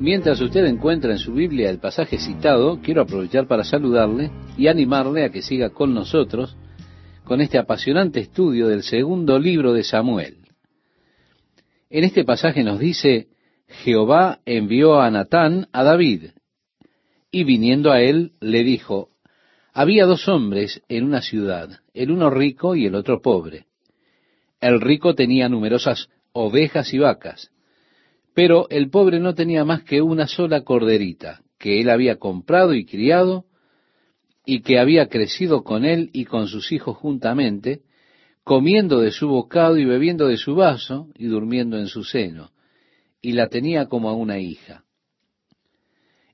Mientras usted encuentra en su Biblia el pasaje citado, quiero aprovechar para saludarle y animarle a que siga con nosotros con este apasionante estudio del segundo libro de Samuel. En este pasaje nos dice, Jehová envió a Natán a David, y viniendo a él le dijo, había dos hombres en una ciudad, el uno rico y el otro pobre. El rico tenía numerosas ovejas y vacas, pero el pobre no tenía más que una sola corderita, que él había comprado y criado, y que había crecido con él y con sus hijos juntamente, comiendo de su bocado y bebiendo de su vaso y durmiendo en su seno, y la tenía como a una hija.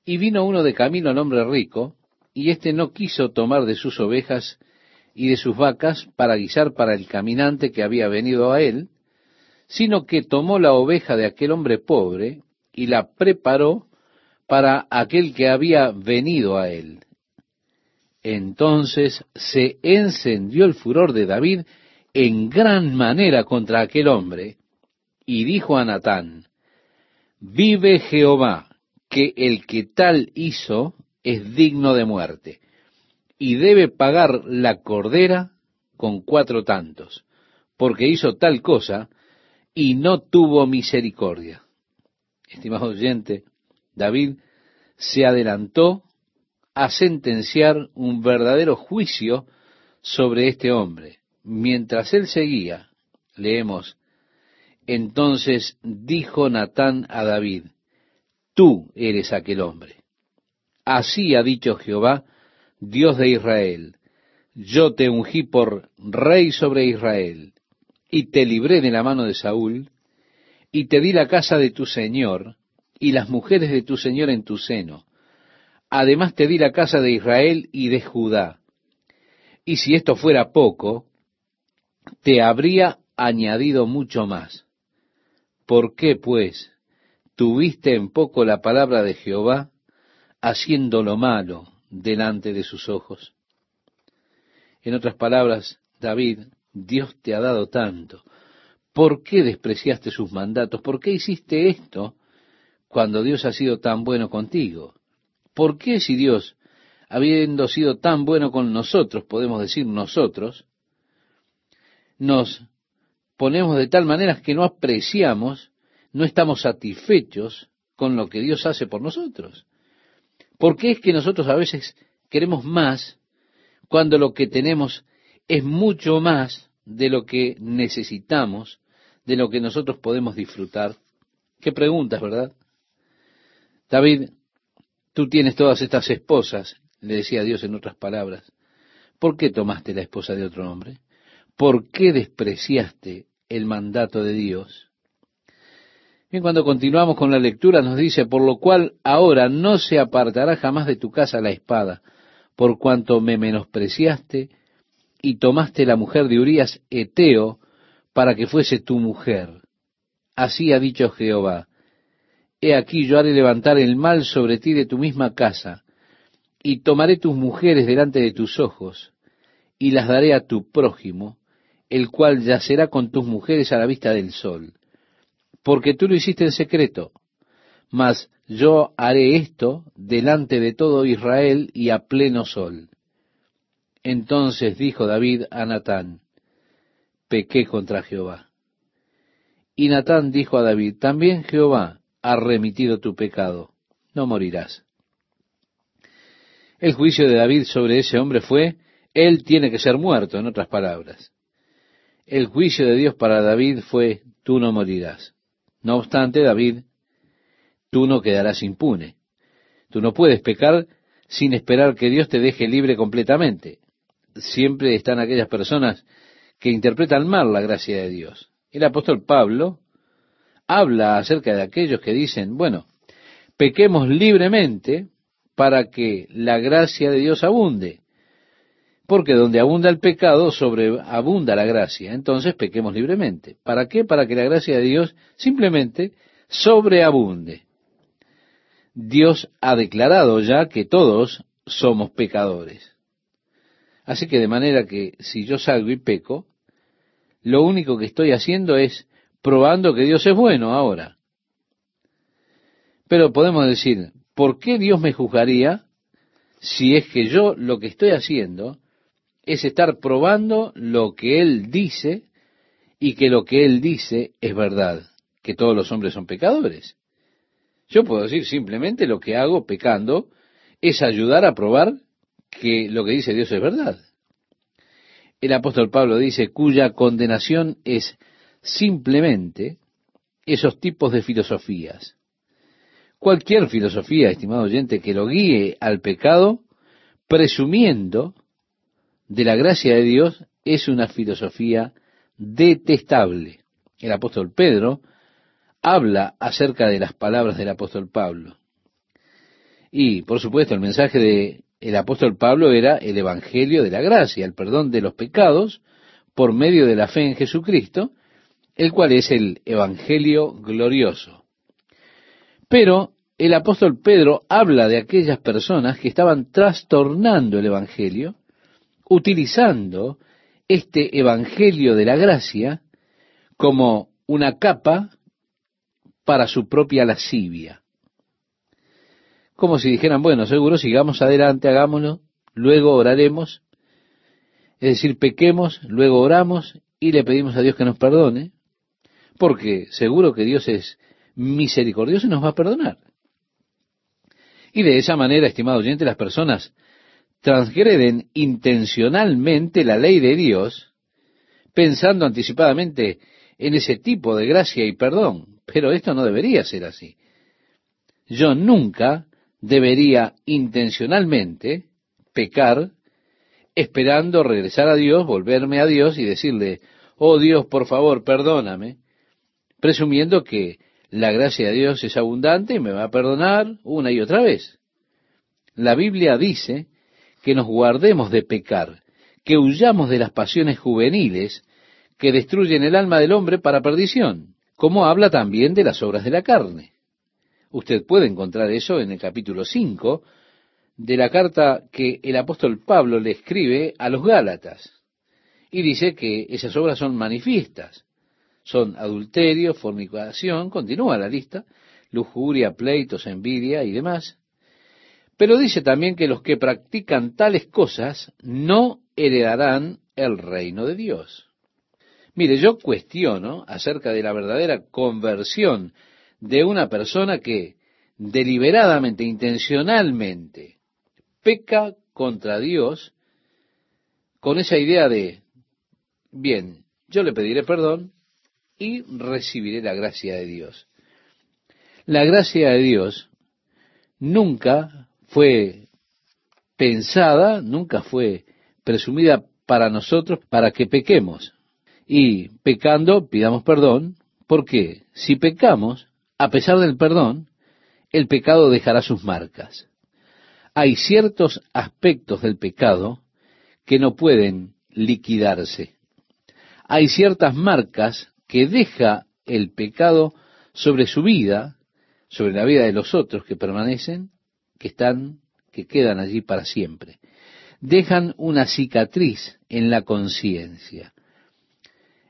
Y vino uno de camino al hombre rico, y éste no quiso tomar de sus ovejas y de sus vacas para guisar para el caminante que había venido a él, sino que tomó la oveja de aquel hombre pobre y la preparó para aquel que había venido a él. Entonces se encendió el furor de David en gran manera contra aquel hombre, y dijo a Natán, Vive Jehová, que el que tal hizo es digno de muerte, y debe pagar la cordera con cuatro tantos, porque hizo tal cosa y no tuvo misericordia. Estimado oyente, David se adelantó a sentenciar un verdadero juicio sobre este hombre. Mientras él seguía, leemos, entonces dijo Natán a David, tú eres aquel hombre. Así ha dicho Jehová, Dios de Israel, yo te ungí por rey sobre Israel y te libré de la mano de Saúl, y te di la casa de tu señor, y las mujeres de tu señor en tu seno. Además te di la casa de Israel y de Judá. Y si esto fuera poco, te habría añadido mucho más. ¿Por qué, pues, tuviste en poco la palabra de Jehová, haciendo lo malo delante de sus ojos? En otras palabras, David Dios te ha dado tanto. ¿Por qué despreciaste sus mandatos? ¿Por qué hiciste esto cuando Dios ha sido tan bueno contigo? ¿Por qué si Dios, habiendo sido tan bueno con nosotros, podemos decir nosotros, nos ponemos de tal manera que no apreciamos, no estamos satisfechos con lo que Dios hace por nosotros? ¿Por qué es que nosotros a veces queremos más cuando lo que tenemos es mucho más de lo que necesitamos, de lo que nosotros podemos disfrutar. Qué preguntas, ¿verdad? David, tú tienes todas estas esposas, le decía Dios en otras palabras. ¿Por qué tomaste la esposa de otro hombre? ¿Por qué despreciaste el mandato de Dios? Bien, cuando continuamos con la lectura nos dice, por lo cual ahora no se apartará jamás de tu casa la espada, por cuanto me menospreciaste y tomaste la mujer de Urías Eteo para que fuese tu mujer. Así ha dicho Jehová, He aquí yo haré levantar el mal sobre ti de tu misma casa, y tomaré tus mujeres delante de tus ojos, y las daré a tu prójimo, el cual yacerá con tus mujeres a la vista del sol, porque tú lo hiciste en secreto, mas yo haré esto delante de todo Israel y a pleno sol. Entonces dijo David a Natán, pequé contra Jehová. Y Natán dijo a David, también Jehová ha remitido tu pecado, no morirás. El juicio de David sobre ese hombre fue, él tiene que ser muerto, en otras palabras. El juicio de Dios para David fue, tú no morirás. No obstante, David, tú no quedarás impune. Tú no puedes pecar sin esperar que Dios te deje libre completamente siempre están aquellas personas que interpretan mal la gracia de Dios. El apóstol Pablo habla acerca de aquellos que dicen, bueno, pequemos libremente para que la gracia de Dios abunde. Porque donde abunda el pecado, sobreabunda la gracia. Entonces pequemos libremente. ¿Para qué? Para que la gracia de Dios simplemente sobreabunde. Dios ha declarado ya que todos somos pecadores. Así que de manera que si yo salgo y peco, lo único que estoy haciendo es probando que Dios es bueno ahora. Pero podemos decir, ¿por qué Dios me juzgaría si es que yo lo que estoy haciendo es estar probando lo que Él dice y que lo que Él dice es verdad, que todos los hombres son pecadores? Yo puedo decir simplemente lo que hago pecando es ayudar a probar que lo que dice Dios es verdad. El apóstol Pablo dice, cuya condenación es simplemente esos tipos de filosofías. Cualquier filosofía, estimado oyente, que lo guíe al pecado, presumiendo de la gracia de Dios, es una filosofía detestable. El apóstol Pedro habla acerca de las palabras del apóstol Pablo. Y, por supuesto, el mensaje de el apóstol Pablo era el evangelio de la gracia, el perdón de los pecados por medio de la fe en Jesucristo, el cual es el evangelio glorioso. Pero el apóstol Pedro habla de aquellas personas que estaban trastornando el evangelio, utilizando este evangelio de la gracia como una capa para su propia lascivia como si dijeran, bueno, seguro, sigamos adelante, hagámoslo, luego oraremos, es decir, pequemos, luego oramos y le pedimos a Dios que nos perdone, porque seguro que Dios es misericordioso y nos va a perdonar. Y de esa manera, estimado oyente, las personas transgreden intencionalmente la ley de Dios, pensando anticipadamente en ese tipo de gracia y perdón. Pero esto no debería ser así. Yo nunca debería intencionalmente pecar esperando regresar a Dios, volverme a Dios y decirle, oh Dios, por favor, perdóname, presumiendo que la gracia de Dios es abundante y me va a perdonar una y otra vez. La Biblia dice que nos guardemos de pecar, que huyamos de las pasiones juveniles que destruyen el alma del hombre para perdición, como habla también de las obras de la carne. Usted puede encontrar eso en el capítulo 5 de la carta que el apóstol Pablo le escribe a los Gálatas. Y dice que esas obras son manifiestas. Son adulterio, fornicación, continúa la lista, lujuria, pleitos, envidia y demás. Pero dice también que los que practican tales cosas no heredarán el reino de Dios. Mire, yo cuestiono acerca de la verdadera conversión de una persona que deliberadamente, intencionalmente, peca contra Dios con esa idea de, bien, yo le pediré perdón y recibiré la gracia de Dios. La gracia de Dios nunca fue pensada, nunca fue presumida para nosotros para que pequemos. Y pecando pidamos perdón, porque si pecamos, a pesar del perdón, el pecado dejará sus marcas. Hay ciertos aspectos del pecado que no pueden liquidarse. Hay ciertas marcas que deja el pecado sobre su vida, sobre la vida de los otros que permanecen, que están, que quedan allí para siempre. Dejan una cicatriz en la conciencia.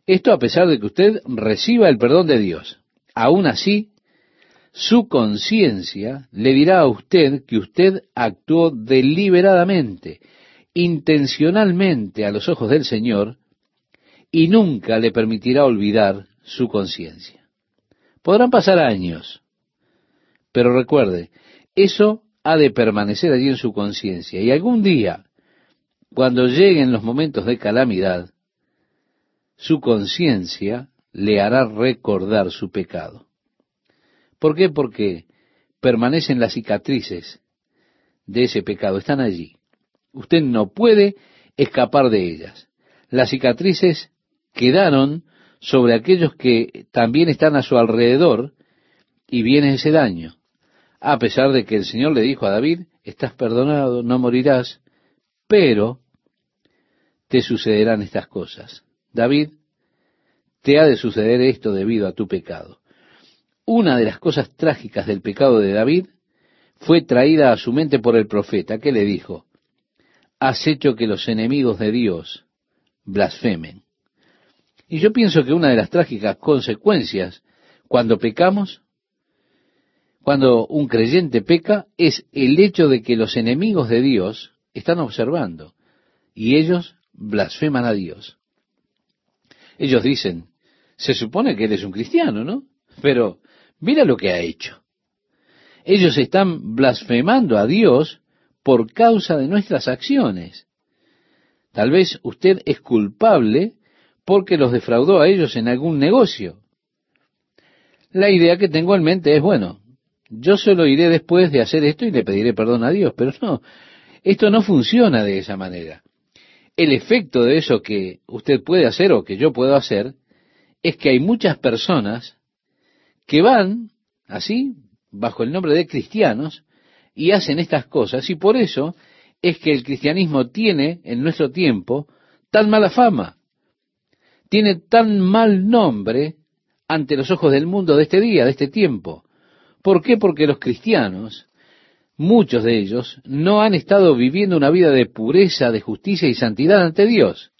Esto a pesar de que usted reciba el perdón de Dios. Aún así, su conciencia le dirá a usted que usted actuó deliberadamente, intencionalmente a los ojos del Señor, y nunca le permitirá olvidar su conciencia. Podrán pasar años, pero recuerde, eso ha de permanecer allí en su conciencia, y algún día, cuando lleguen los momentos de calamidad, su conciencia le hará recordar su pecado. ¿Por qué? Porque permanecen las cicatrices de ese pecado, están allí. Usted no puede escapar de ellas. Las cicatrices quedaron sobre aquellos que también están a su alrededor y viene ese daño. A pesar de que el Señor le dijo a David, estás perdonado, no morirás, pero te sucederán estas cosas. David, te ha de suceder esto debido a tu pecado. Una de las cosas trágicas del pecado de David fue traída a su mente por el profeta, que le dijo, has hecho que los enemigos de Dios blasfemen. Y yo pienso que una de las trágicas consecuencias cuando pecamos, cuando un creyente peca es el hecho de que los enemigos de Dios están observando y ellos blasfeman a Dios. Ellos dicen, se supone que eres un cristiano, ¿no? Pero mira lo que ha hecho. Ellos están blasfemando a Dios por causa de nuestras acciones. Tal vez usted es culpable porque los defraudó a ellos en algún negocio. La idea que tengo en mente es, bueno, yo solo iré después de hacer esto y le pediré perdón a Dios, pero no, esto no funciona de esa manera. El efecto de eso que usted puede hacer o que yo puedo hacer es que hay muchas personas que van así, bajo el nombre de cristianos, y hacen estas cosas, y por eso es que el cristianismo tiene en nuestro tiempo tan mala fama, tiene tan mal nombre ante los ojos del mundo de este día, de este tiempo. ¿Por qué? Porque los cristianos, muchos de ellos, no han estado viviendo una vida de pureza, de justicia y santidad ante Dios.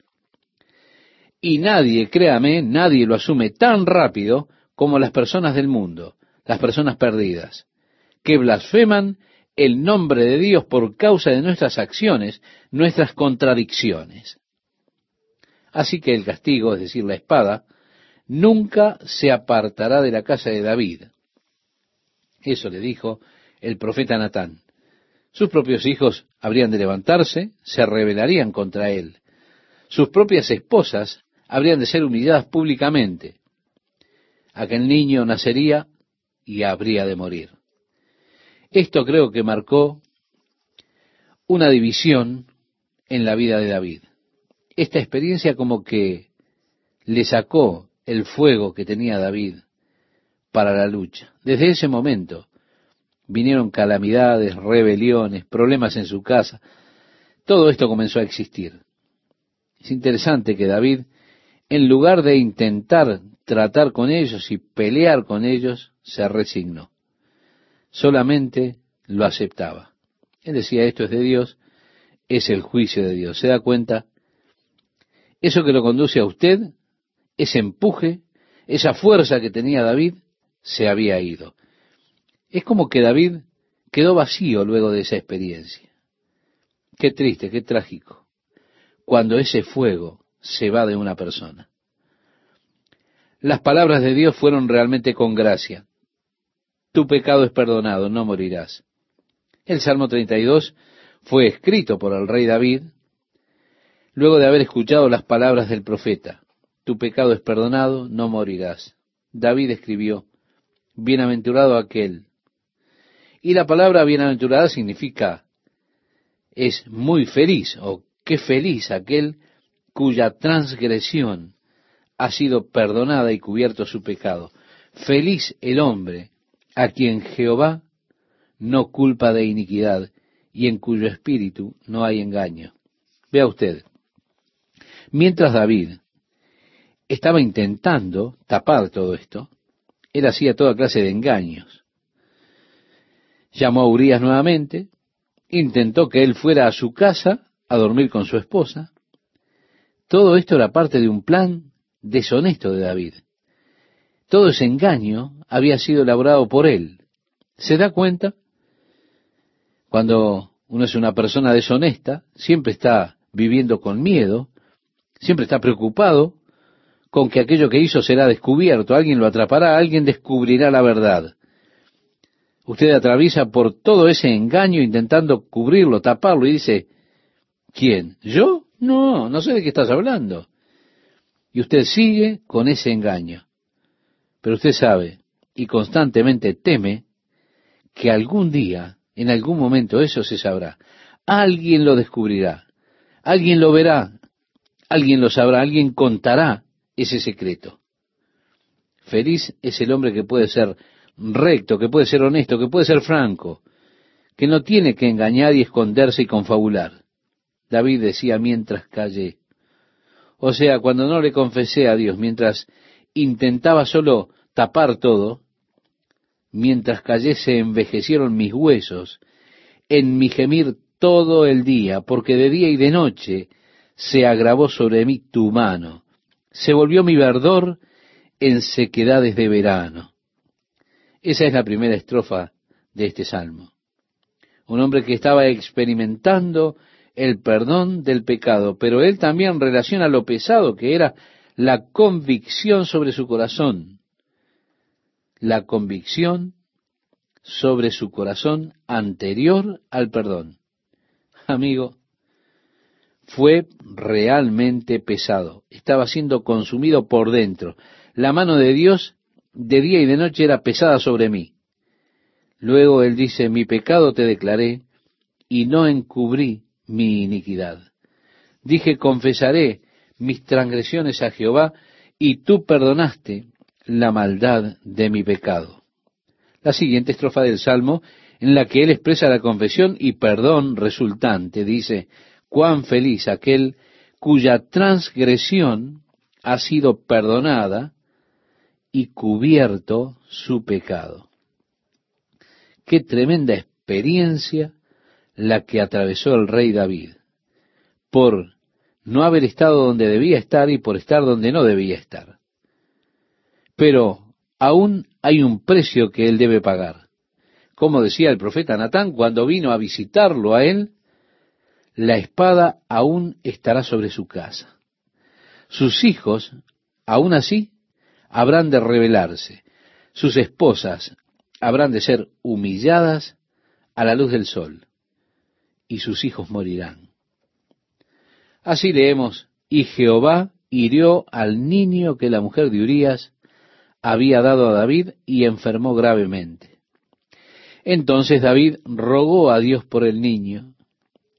Y nadie, créame, nadie lo asume tan rápido como las personas del mundo, las personas perdidas, que blasfeman el nombre de Dios por causa de nuestras acciones, nuestras contradicciones. Así que el castigo, es decir, la espada, nunca se apartará de la casa de David. Eso le dijo el profeta Natán. Sus propios hijos habrían de levantarse, se rebelarían contra él. Sus propias esposas habrían de ser humilladas públicamente. Aquel niño nacería y habría de morir. Esto creo que marcó una división en la vida de David. Esta experiencia como que le sacó el fuego que tenía David para la lucha. Desde ese momento vinieron calamidades, rebeliones, problemas en su casa. Todo esto comenzó a existir. Es interesante que David, en lugar de intentar tratar con ellos y pelear con ellos, se resignó. Solamente lo aceptaba. Él decía, esto es de Dios, es el juicio de Dios. ¿Se da cuenta? Eso que lo conduce a usted, ese empuje, esa fuerza que tenía David, se había ido. Es como que David quedó vacío luego de esa experiencia. Qué triste, qué trágico, cuando ese fuego se va de una persona. Las palabras de Dios fueron realmente con gracia. Tu pecado es perdonado, no morirás. El Salmo 32 fue escrito por el rey David luego de haber escuchado las palabras del profeta. Tu pecado es perdonado, no morirás. David escribió, Bienaventurado aquel. Y la palabra bienaventurada significa es muy feliz o qué feliz aquel cuya transgresión ha sido perdonada y cubierto su pecado. Feliz el hombre a quien Jehová no culpa de iniquidad y en cuyo espíritu no hay engaño. Vea usted, mientras David estaba intentando tapar todo esto, él hacía toda clase de engaños. Llamó a Urias nuevamente, intentó que él fuera a su casa a dormir con su esposa. Todo esto era parte de un plan deshonesto de David. Todo ese engaño había sido elaborado por él. ¿Se da cuenta? Cuando uno es una persona deshonesta, siempre está viviendo con miedo, siempre está preocupado con que aquello que hizo será descubierto, alguien lo atrapará, alguien descubrirá la verdad. Usted atraviesa por todo ese engaño intentando cubrirlo, taparlo y dice, ¿quién? ¿Yo? No, no sé de qué estás hablando. Y usted sigue con ese engaño. Pero usted sabe y constantemente teme que algún día, en algún momento, eso se sabrá. Alguien lo descubrirá. Alguien lo verá. Alguien lo sabrá. Alguien contará ese secreto. Feliz es el hombre que puede ser recto, que puede ser honesto, que puede ser franco, que no tiene que engañar y esconderse y confabular. David decía mientras callé, o sea, cuando no le confesé a Dios, mientras intentaba solo tapar todo, mientras callé se envejecieron mis huesos, en mi gemir todo el día, porque de día y de noche se agravó sobre mí tu mano, se volvió mi verdor en sequedades de verano. Esa es la primera estrofa de este salmo. Un hombre que estaba experimentando el perdón del pecado, pero él también relaciona lo pesado que era la convicción sobre su corazón. La convicción sobre su corazón anterior al perdón. Amigo, fue realmente pesado. Estaba siendo consumido por dentro. La mano de Dios de día y de noche era pesada sobre mí. Luego él dice, mi pecado te declaré y no encubrí mi iniquidad. Dije, confesaré mis transgresiones a Jehová y tú perdonaste la maldad de mi pecado. La siguiente estrofa del Salmo, en la que él expresa la confesión y perdón resultante, dice, cuán feliz aquel cuya transgresión ha sido perdonada y cubierto su pecado. Qué tremenda experiencia la que atravesó el rey David, por no haber estado donde debía estar y por estar donde no debía estar. Pero aún hay un precio que él debe pagar. Como decía el profeta Natán cuando vino a visitarlo a él, la espada aún estará sobre su casa. Sus hijos, aún así, habrán de rebelarse. Sus esposas habrán de ser humilladas a la luz del sol, y sus hijos morirán. Así leemos, y Jehová hirió al niño que la mujer de Urías había dado a David y enfermó gravemente. Entonces David rogó a Dios por el niño,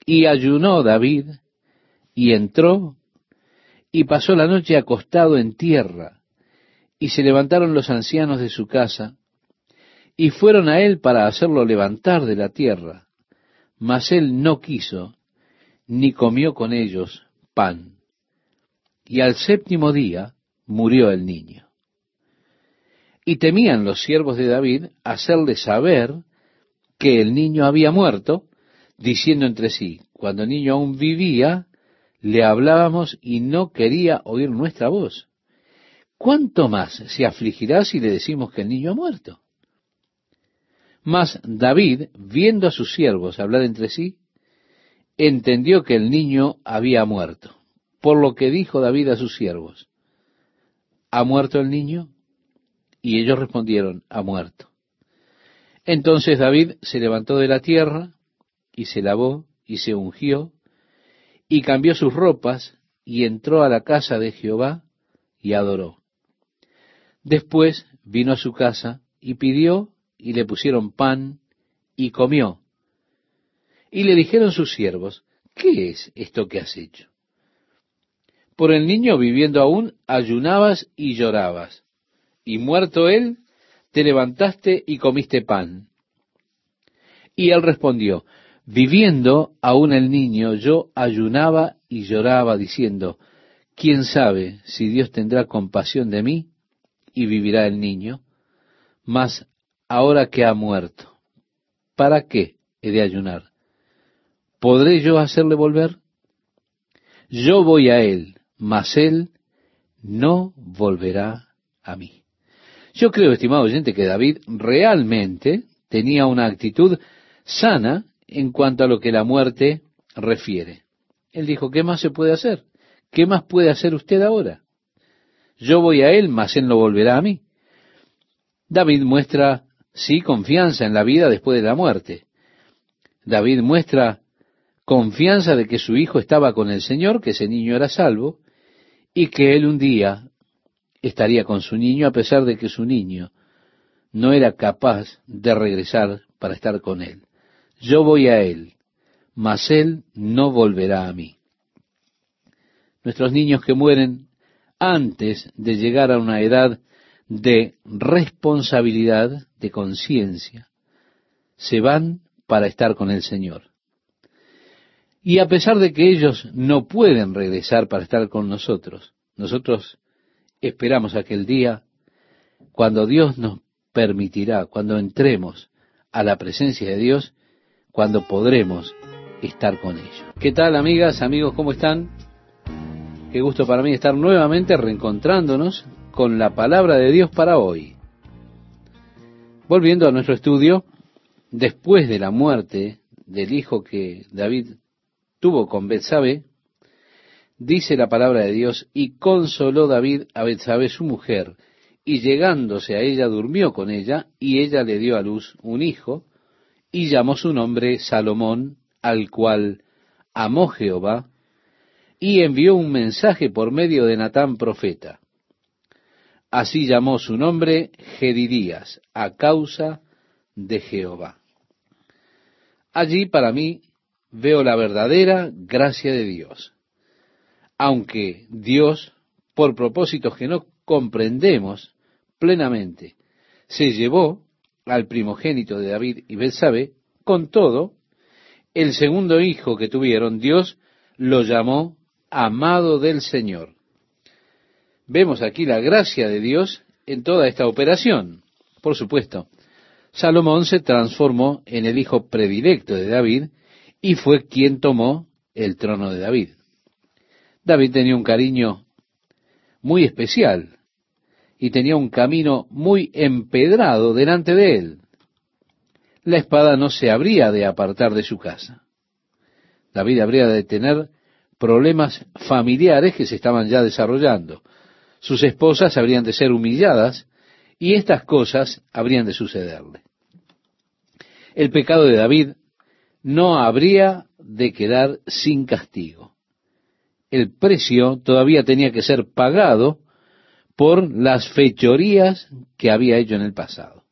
y ayunó David, y entró, y pasó la noche acostado en tierra, y se levantaron los ancianos de su casa, y fueron a él para hacerlo levantar de la tierra, mas él no quiso, ni comió con ellos pan. Y al séptimo día murió el niño. Y temían los siervos de David hacerle saber que el niño había muerto, diciendo entre sí, cuando el niño aún vivía, le hablábamos y no quería oír nuestra voz. ¿Cuánto más se afligirá si le decimos que el niño ha muerto? Mas David, viendo a sus siervos hablar entre sí, entendió que el niño había muerto, por lo que dijo David a sus siervos, ¿ha muerto el niño? Y ellos respondieron, ha muerto. Entonces David se levantó de la tierra, y se lavó y se ungió y cambió sus ropas y entró a la casa de Jehová y adoró. Después vino a su casa y pidió y le pusieron pan y comió. Y le dijeron sus siervos, ¿qué es esto que has hecho? Por el niño viviendo aún ayunabas y llorabas, y muerto él, te levantaste y comiste pan. Y él respondió, Viviendo aún el niño, yo ayunaba y lloraba diciendo, ¿quién sabe si Dios tendrá compasión de mí y vivirá el niño? Mas ahora que ha muerto, ¿para qué he de ayunar? ¿Podré yo hacerle volver? Yo voy a él, mas él no volverá a mí. Yo creo, estimado oyente, que David realmente tenía una actitud sana en cuanto a lo que la muerte refiere. Él dijo, ¿qué más se puede hacer? ¿Qué más puede hacer usted ahora? Yo voy a él, mas él no volverá a mí. David muestra, sí, confianza en la vida después de la muerte. David muestra confianza de que su hijo estaba con el Señor, que ese niño era salvo, y que él un día estaría con su niño a pesar de que su niño no era capaz de regresar para estar con él yo voy a Él, mas Él no volverá a mí. Nuestros niños que mueren antes de llegar a una edad de responsabilidad, de conciencia, se van para estar con el Señor. Y a pesar de que ellos no pueden regresar para estar con nosotros, nosotros esperamos aquel día cuando Dios nos permitirá, cuando entremos a la presencia de Dios cuando podremos estar con ellos. ¿Qué tal amigas, amigos? ¿Cómo están? Qué gusto para mí estar nuevamente reencontrándonos con la palabra de Dios para hoy. Volviendo a nuestro estudio después de la muerte del hijo que David tuvo con Betsabé, dice la palabra de Dios, y consoló David a Betsabé su mujer, y llegándose a ella durmió con ella, y ella le dio a luz un hijo, y llamó su nombre Salomón, al cual amó Jehová, y envió un mensaje por medio de Natán profeta. Así llamó su nombre Gedidías, a causa de Jehová. Allí para mí veo la verdadera gracia de Dios. Aunque Dios, por propósitos que no comprendemos plenamente, se llevó al primogénito de David y Betsabé, con todo, el segundo hijo que tuvieron, Dios lo llamó amado del Señor. Vemos aquí la gracia de Dios en toda esta operación. Por supuesto, Salomón se transformó en el hijo predilecto de David y fue quien tomó el trono de David. David tenía un cariño muy especial y tenía un camino muy empedrado delante de él. La espada no se habría de apartar de su casa. David habría de tener problemas familiares que se estaban ya desarrollando. Sus esposas habrían de ser humilladas y estas cosas habrían de sucederle. El pecado de David no habría de quedar sin castigo. El precio todavía tenía que ser pagado por las fechorías que había hecho en el pasado.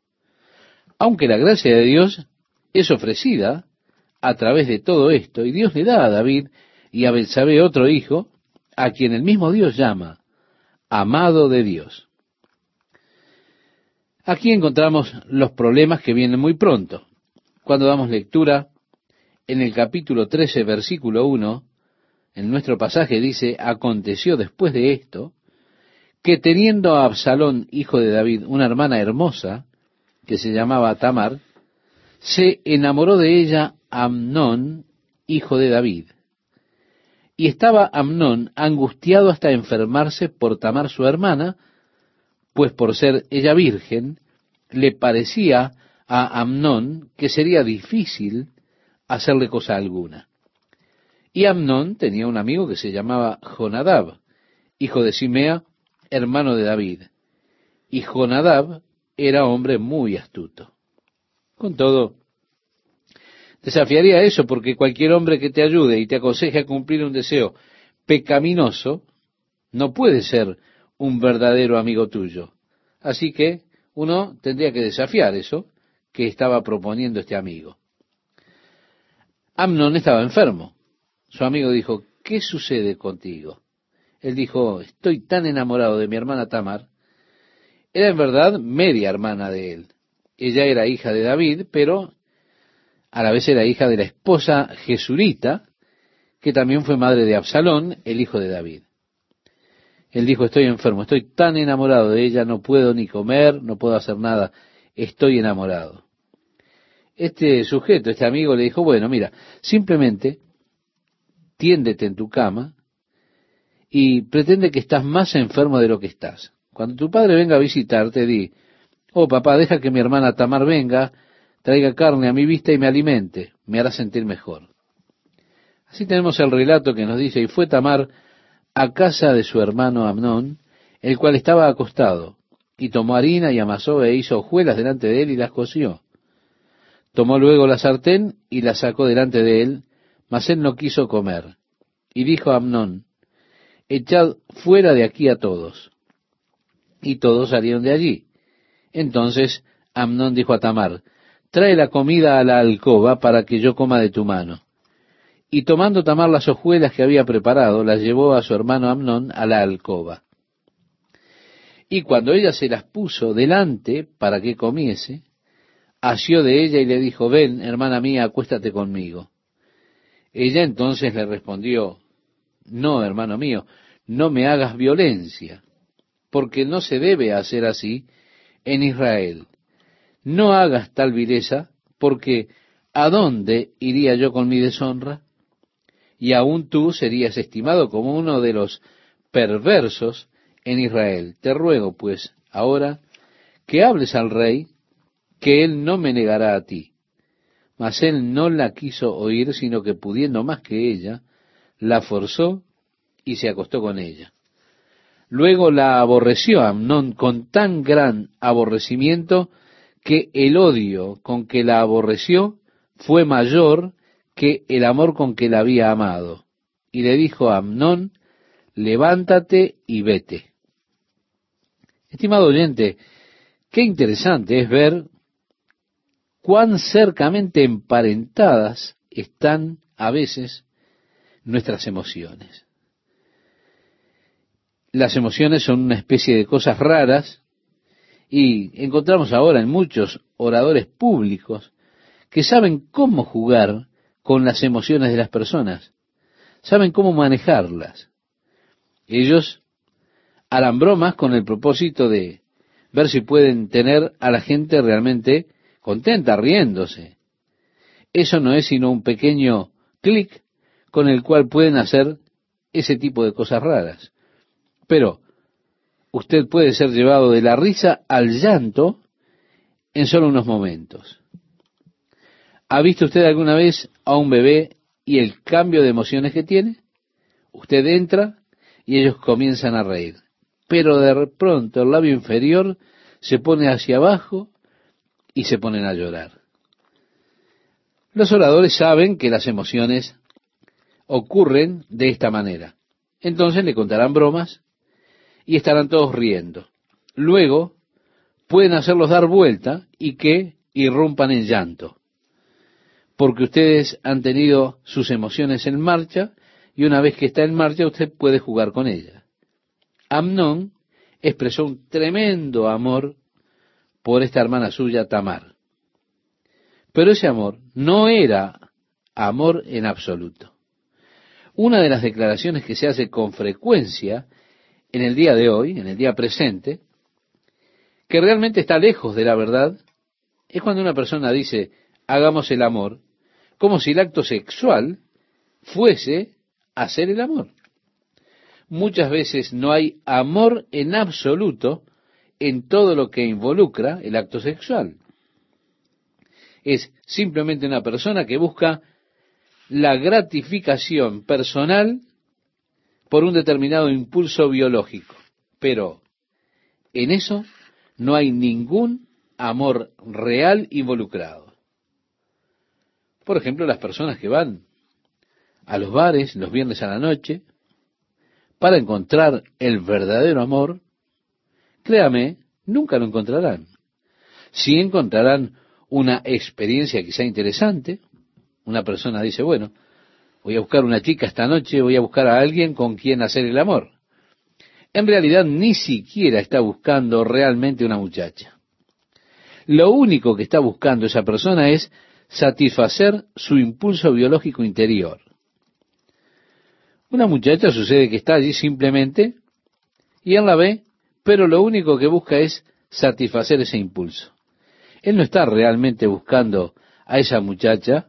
Aunque la gracia de Dios es ofrecida a través de todo esto, y Dios le da a David y a Belsabé otro hijo, a quien el mismo Dios llama amado de Dios. Aquí encontramos los problemas que vienen muy pronto. Cuando damos lectura en el capítulo 13, versículo 1, en nuestro pasaje dice, aconteció después de esto, que teniendo a Absalón, hijo de David, una hermana hermosa, que se llamaba Tamar, se enamoró de ella Amnón, hijo de David. Y estaba Amnón angustiado hasta enfermarse por Tamar su hermana, pues por ser ella virgen, le parecía a Amnón que sería difícil hacerle cosa alguna. Y Amnón tenía un amigo que se llamaba Jonadab, hijo de Simea, hermano de David. Y Jonadab era hombre muy astuto. Con todo, Desafiaría eso porque cualquier hombre que te ayude y te aconseje a cumplir un deseo pecaminoso no puede ser un verdadero amigo tuyo. Así que uno tendría que desafiar eso que estaba proponiendo este amigo. Amnon estaba enfermo. Su amigo dijo, ¿qué sucede contigo? Él dijo, estoy tan enamorado de mi hermana Tamar. Era en verdad media hermana de él. Ella era hija de David, pero a la vez era hija de la esposa Jesurita, que también fue madre de Absalón, el hijo de David. Él dijo, estoy enfermo, estoy tan enamorado de ella, no puedo ni comer, no puedo hacer nada, estoy enamorado. Este sujeto, este amigo le dijo, bueno, mira, simplemente tiéndete en tu cama y pretende que estás más enfermo de lo que estás. Cuando tu padre venga a visitarte, di, oh papá, deja que mi hermana Tamar venga traiga carne a mi vista y me alimente, me hará sentir mejor. Así tenemos el relato que nos dice, y fue Tamar a casa de su hermano Amnón, el cual estaba acostado, y tomó harina y amasó e hizo hojuelas delante de él y las coció. Tomó luego la sartén y la sacó delante de él, mas él no quiso comer. Y dijo a Amnón, echad fuera de aquí a todos. Y todos salieron de allí. Entonces Amnón dijo a Tamar, trae la comida a la alcoba para que yo coma de tu mano. Y tomando Tamar las hojuelas que había preparado, las llevó a su hermano Amnón a la alcoba. Y cuando ella se las puso delante para que comiese, asió de ella y le dijo, ven, hermana mía, acuéstate conmigo. Ella entonces le respondió, no, hermano mío, no me hagas violencia, porque no se debe hacer así en Israel no hagas tal vileza, porque ¿a dónde iría yo con mi deshonra? Y aún tú serías estimado como uno de los perversos en Israel. Te ruego, pues, ahora que hables al rey, que él no me negará a ti. Mas él no la quiso oír, sino que pudiendo más que ella, la forzó y se acostó con ella. Luego la aborreció Amnón con tan gran aborrecimiento que el odio con que la aborreció fue mayor que el amor con que la había amado. Y le dijo a Amnón, levántate y vete. Estimado oyente, qué interesante es ver cuán cercamente emparentadas están a veces nuestras emociones. Las emociones son una especie de cosas raras y encontramos ahora en muchos oradores públicos que saben cómo jugar con las emociones de las personas, saben cómo manejarlas. Ellos harán con el propósito de ver si pueden tener a la gente realmente contenta, riéndose. Eso no es sino un pequeño clic con el cual pueden hacer ese tipo de cosas raras. Pero usted puede ser llevado de la risa al llanto en solo unos momentos. ¿Ha visto usted alguna vez a un bebé y el cambio de emociones que tiene? Usted entra y ellos comienzan a reír. Pero de pronto el labio inferior se pone hacia abajo y se ponen a llorar. Los oradores saben que las emociones ocurren de esta manera. Entonces le contarán bromas y estarán todos riendo. Luego pueden hacerlos dar vuelta y que irrumpan en llanto, porque ustedes han tenido sus emociones en marcha y una vez que está en marcha usted puede jugar con ella. Amnón expresó un tremendo amor por esta hermana suya, Tamar. Pero ese amor no era amor en absoluto. Una de las declaraciones que se hace con frecuencia en el día de hoy, en el día presente, que realmente está lejos de la verdad, es cuando una persona dice, hagamos el amor, como si el acto sexual fuese hacer el amor. Muchas veces no hay amor en absoluto en todo lo que involucra el acto sexual. Es simplemente una persona que busca la gratificación personal por un determinado impulso biológico. Pero en eso no hay ningún amor real involucrado. Por ejemplo, las personas que van a los bares los viernes a la noche para encontrar el verdadero amor, créame, nunca lo encontrarán. Si encontrarán una experiencia quizá interesante, una persona dice, bueno, voy a buscar una chica esta noche, voy a buscar a alguien con quien hacer el amor. En realidad ni siquiera está buscando realmente una muchacha. Lo único que está buscando esa persona es satisfacer su impulso biológico interior. Una muchacha sucede que está allí simplemente y él la ve, pero lo único que busca es satisfacer ese impulso. Él no está realmente buscando a esa muchacha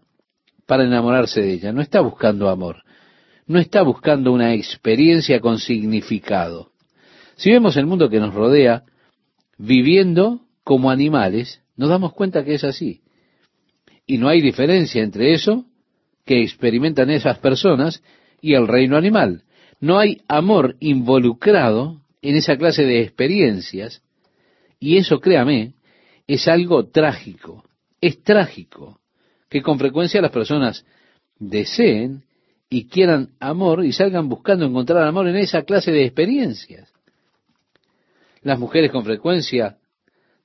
para enamorarse de ella. No está buscando amor. No está buscando una experiencia con significado. Si vemos el mundo que nos rodea viviendo como animales, nos damos cuenta que es así. Y no hay diferencia entre eso que experimentan esas personas y el reino animal. No hay amor involucrado en esa clase de experiencias. Y eso, créame, es algo trágico. Es trágico que con frecuencia las personas deseen y quieran amor y salgan buscando encontrar amor en esa clase de experiencias. Las mujeres con frecuencia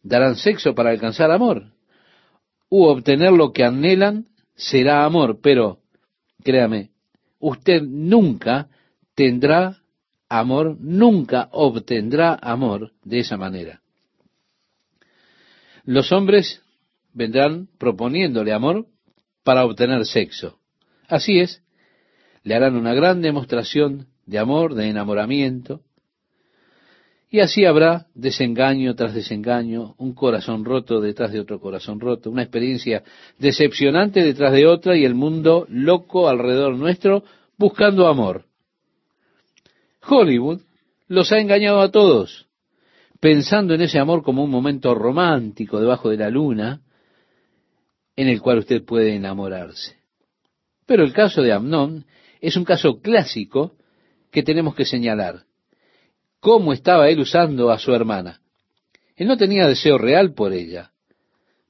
darán sexo para alcanzar amor, u obtener lo que anhelan será amor, pero créame, usted nunca tendrá amor, nunca obtendrá amor de esa manera. Los hombres vendrán proponiéndole amor para obtener sexo. Así es, le harán una gran demostración de amor, de enamoramiento, y así habrá desengaño tras desengaño, un corazón roto detrás de otro corazón roto, una experiencia decepcionante detrás de otra y el mundo loco alrededor nuestro buscando amor. Hollywood los ha engañado a todos, pensando en ese amor como un momento romántico debajo de la luna, en el cual usted puede enamorarse. Pero el caso de Amnón es un caso clásico que tenemos que señalar. ¿Cómo estaba él usando a su hermana? Él no tenía deseo real por ella,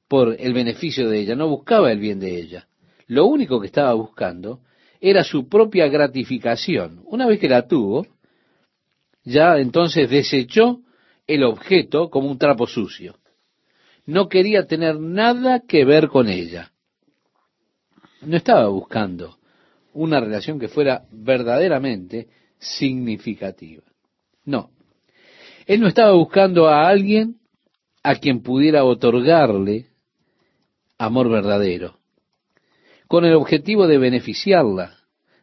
por el beneficio de ella, no buscaba el bien de ella. Lo único que estaba buscando era su propia gratificación. Una vez que la tuvo, ya entonces desechó el objeto como un trapo sucio. No quería tener nada que ver con ella. No estaba buscando una relación que fuera verdaderamente significativa. No. Él no estaba buscando a alguien a quien pudiera otorgarle amor verdadero, con el objetivo de beneficiarla,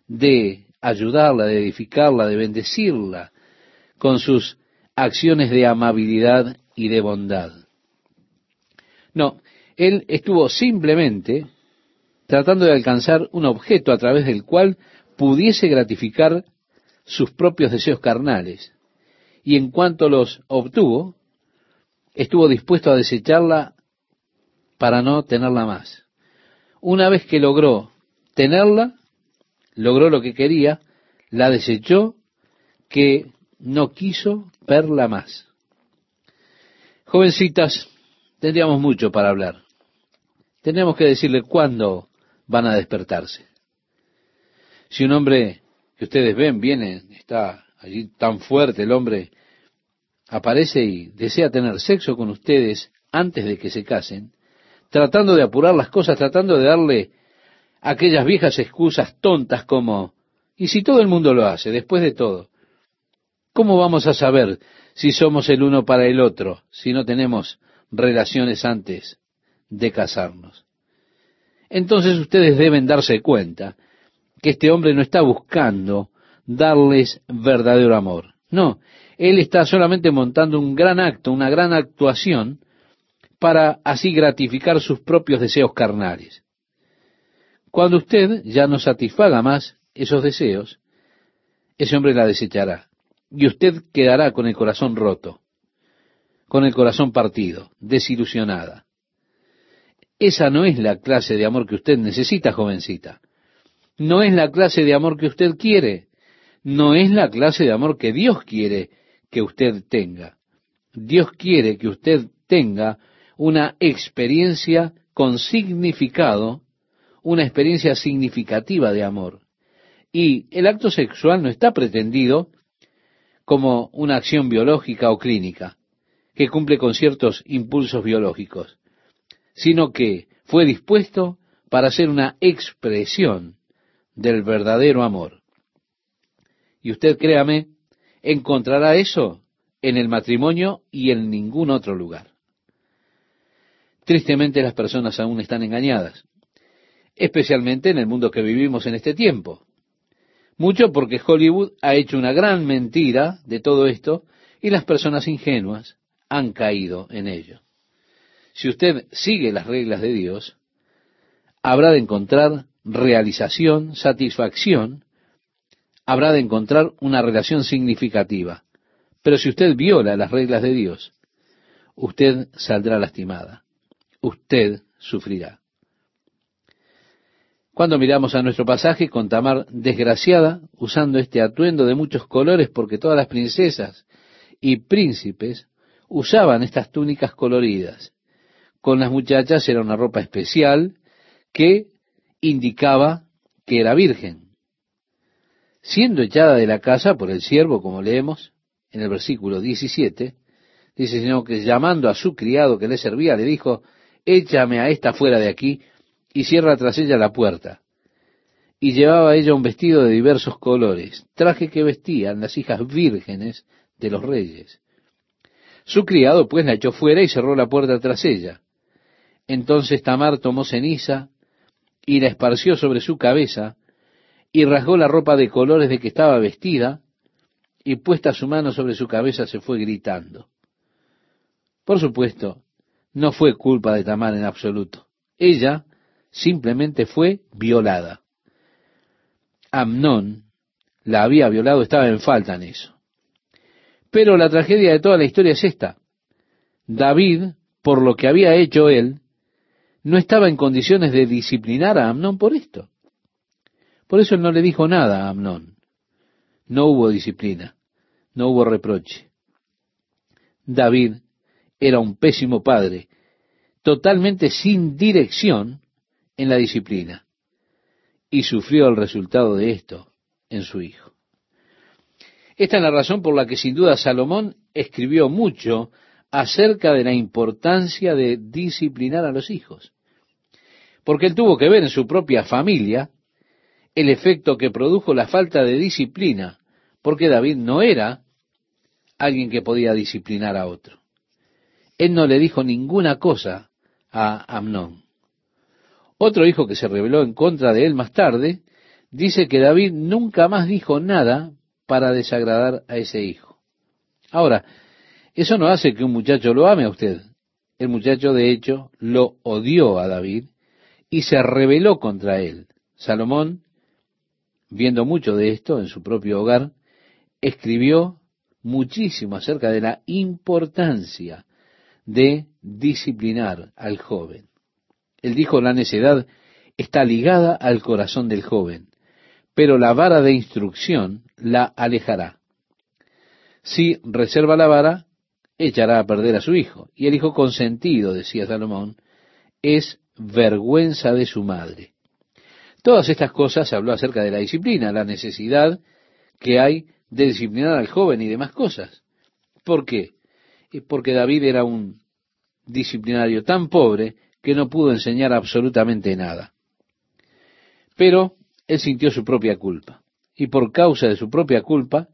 de ayudarla, de edificarla, de bendecirla, con sus acciones de amabilidad y de bondad. No, él estuvo simplemente tratando de alcanzar un objeto a través del cual pudiese gratificar sus propios deseos carnales. Y en cuanto los obtuvo, estuvo dispuesto a desecharla para no tenerla más. Una vez que logró tenerla, logró lo que quería, la desechó, que no quiso verla más. Jovencitas, tendríamos mucho para hablar. Tendríamos que decirle cuándo van a despertarse. Si un hombre que ustedes ven viene, está allí tan fuerte el hombre, aparece y desea tener sexo con ustedes antes de que se casen, tratando de apurar las cosas, tratando de darle aquellas viejas excusas tontas como, ¿y si todo el mundo lo hace, después de todo? ¿Cómo vamos a saber si somos el uno para el otro, si no tenemos relaciones antes de casarnos? Entonces ustedes deben darse cuenta que este hombre no está buscando darles verdadero amor. No, él está solamente montando un gran acto, una gran actuación, para así gratificar sus propios deseos carnales. Cuando usted ya no satisfaga más esos deseos, ese hombre la desechará y usted quedará con el corazón roto, con el corazón partido, desilusionada. Esa no es la clase de amor que usted necesita, jovencita. No es la clase de amor que usted quiere. No es la clase de amor que Dios quiere que usted tenga. Dios quiere que usted tenga una experiencia con significado, una experiencia significativa de amor. Y el acto sexual no está pretendido como una acción biológica o clínica, que cumple con ciertos impulsos biológicos, sino que fue dispuesto para ser una expresión del verdadero amor. Y usted, créame, encontrará eso en el matrimonio y en ningún otro lugar. Tristemente las personas aún están engañadas, especialmente en el mundo que vivimos en este tiempo. Mucho porque Hollywood ha hecho una gran mentira de todo esto y las personas ingenuas han caído en ello. Si usted sigue las reglas de Dios, habrá de encontrar realización, satisfacción, habrá de encontrar una relación significativa. Pero si usted viola las reglas de Dios, usted saldrá lastimada usted sufrirá. Cuando miramos a nuestro pasaje con Tamar desgraciada, usando este atuendo de muchos colores, porque todas las princesas y príncipes usaban estas túnicas coloridas. Con las muchachas era una ropa especial que indicaba que era virgen. Siendo echada de la casa por el siervo, como leemos en el versículo 17, dice, sino que llamando a su criado que le servía, le dijo, échame a esta fuera de aquí, y cierra tras ella la puerta. Y llevaba ella un vestido de diversos colores, traje que vestían las hijas vírgenes de los reyes. Su criado pues la echó fuera y cerró la puerta tras ella. Entonces Tamar tomó ceniza y la esparció sobre su cabeza, y rasgó la ropa de colores de que estaba vestida, y puesta su mano sobre su cabeza se fue gritando. Por supuesto, no fue culpa de Tamar en absoluto. Ella simplemente fue violada. Amnón la había violado, estaba en falta en eso. Pero la tragedia de toda la historia es esta. David, por lo que había hecho él, no estaba en condiciones de disciplinar a Amnón por esto. Por eso él no le dijo nada a Amnón. No hubo disciplina, no hubo reproche. David era un pésimo padre, totalmente sin dirección en la disciplina, y sufrió el resultado de esto en su hijo. Esta es la razón por la que sin duda Salomón escribió mucho acerca de la importancia de disciplinar a los hijos. Porque él tuvo que ver en su propia familia el efecto que produjo la falta de disciplina, porque David no era alguien que podía disciplinar a otro. Él no le dijo ninguna cosa a Amnón. Otro hijo que se rebeló en contra de él más tarde, dice que David nunca más dijo nada para desagradar a ese hijo. Ahora, eso no hace que un muchacho lo ame a usted. El muchacho, de hecho, lo odió a David y se rebeló contra él. Salomón, viendo mucho de esto en su propio hogar, escribió muchísimo acerca de la importancia de disciplinar al joven. Él dijo, la necedad está ligada al corazón del joven, pero la vara de instrucción la alejará. Si reserva la vara, echará a perder a su hijo. Y el hijo consentido, decía Salomón, es vergüenza de su madre. Todas estas cosas habló acerca de la disciplina, la necesidad que hay de disciplinar al joven y demás cosas. ¿Por qué? Porque David era un disciplinario tan pobre que no pudo enseñar absolutamente nada. Pero él sintió su propia culpa. Y por causa de su propia culpa,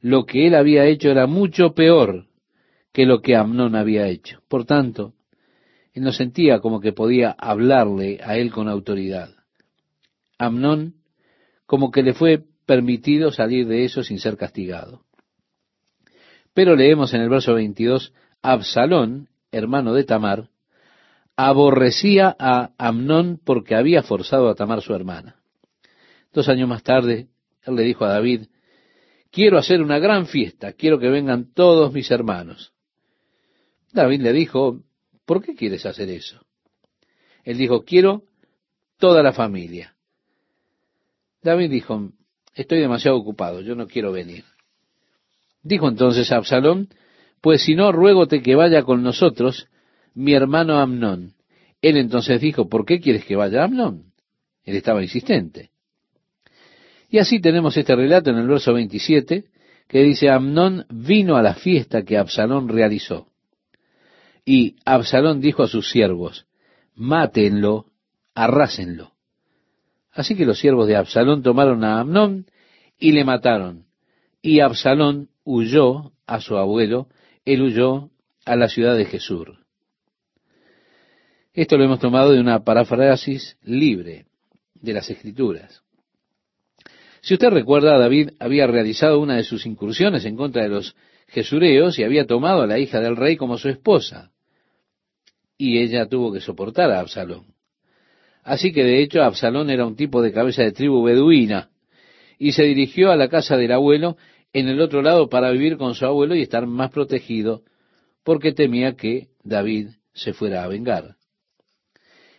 lo que él había hecho era mucho peor que lo que Amnón había hecho. Por tanto, él no sentía como que podía hablarle a él con autoridad. Amnón como que le fue permitido salir de eso sin ser castigado. Pero leemos en el verso 22, Absalón, hermano de Tamar, aborrecía a Amnón porque había forzado a Tamar su hermana. Dos años más tarde, él le dijo a David, quiero hacer una gran fiesta, quiero que vengan todos mis hermanos. David le dijo, ¿por qué quieres hacer eso? Él dijo, quiero toda la familia. David dijo, estoy demasiado ocupado, yo no quiero venir. Dijo entonces a Absalón, pues si no, ruégote que vaya con nosotros mi hermano Amnón. Él entonces dijo, ¿por qué quieres que vaya Amnón? Él estaba insistente. Y así tenemos este relato en el verso 27, que dice, Amnón vino a la fiesta que Absalón realizó. Y Absalón dijo a sus siervos, mátenlo, arrásenlo. Así que los siervos de Absalón tomaron a Amnón y le mataron. Y Absalón huyó a su abuelo, él huyó a la ciudad de Jesús. Esto lo hemos tomado de una paráfrasis libre de las Escrituras. Si usted recuerda, David había realizado una de sus incursiones en contra de los jesureos y había tomado a la hija del rey como su esposa y ella tuvo que soportar a Absalón. Así que de hecho Absalón era un tipo de cabeza de tribu beduina y se dirigió a la casa del abuelo en el otro lado para vivir con su abuelo y estar más protegido porque temía que David se fuera a vengar.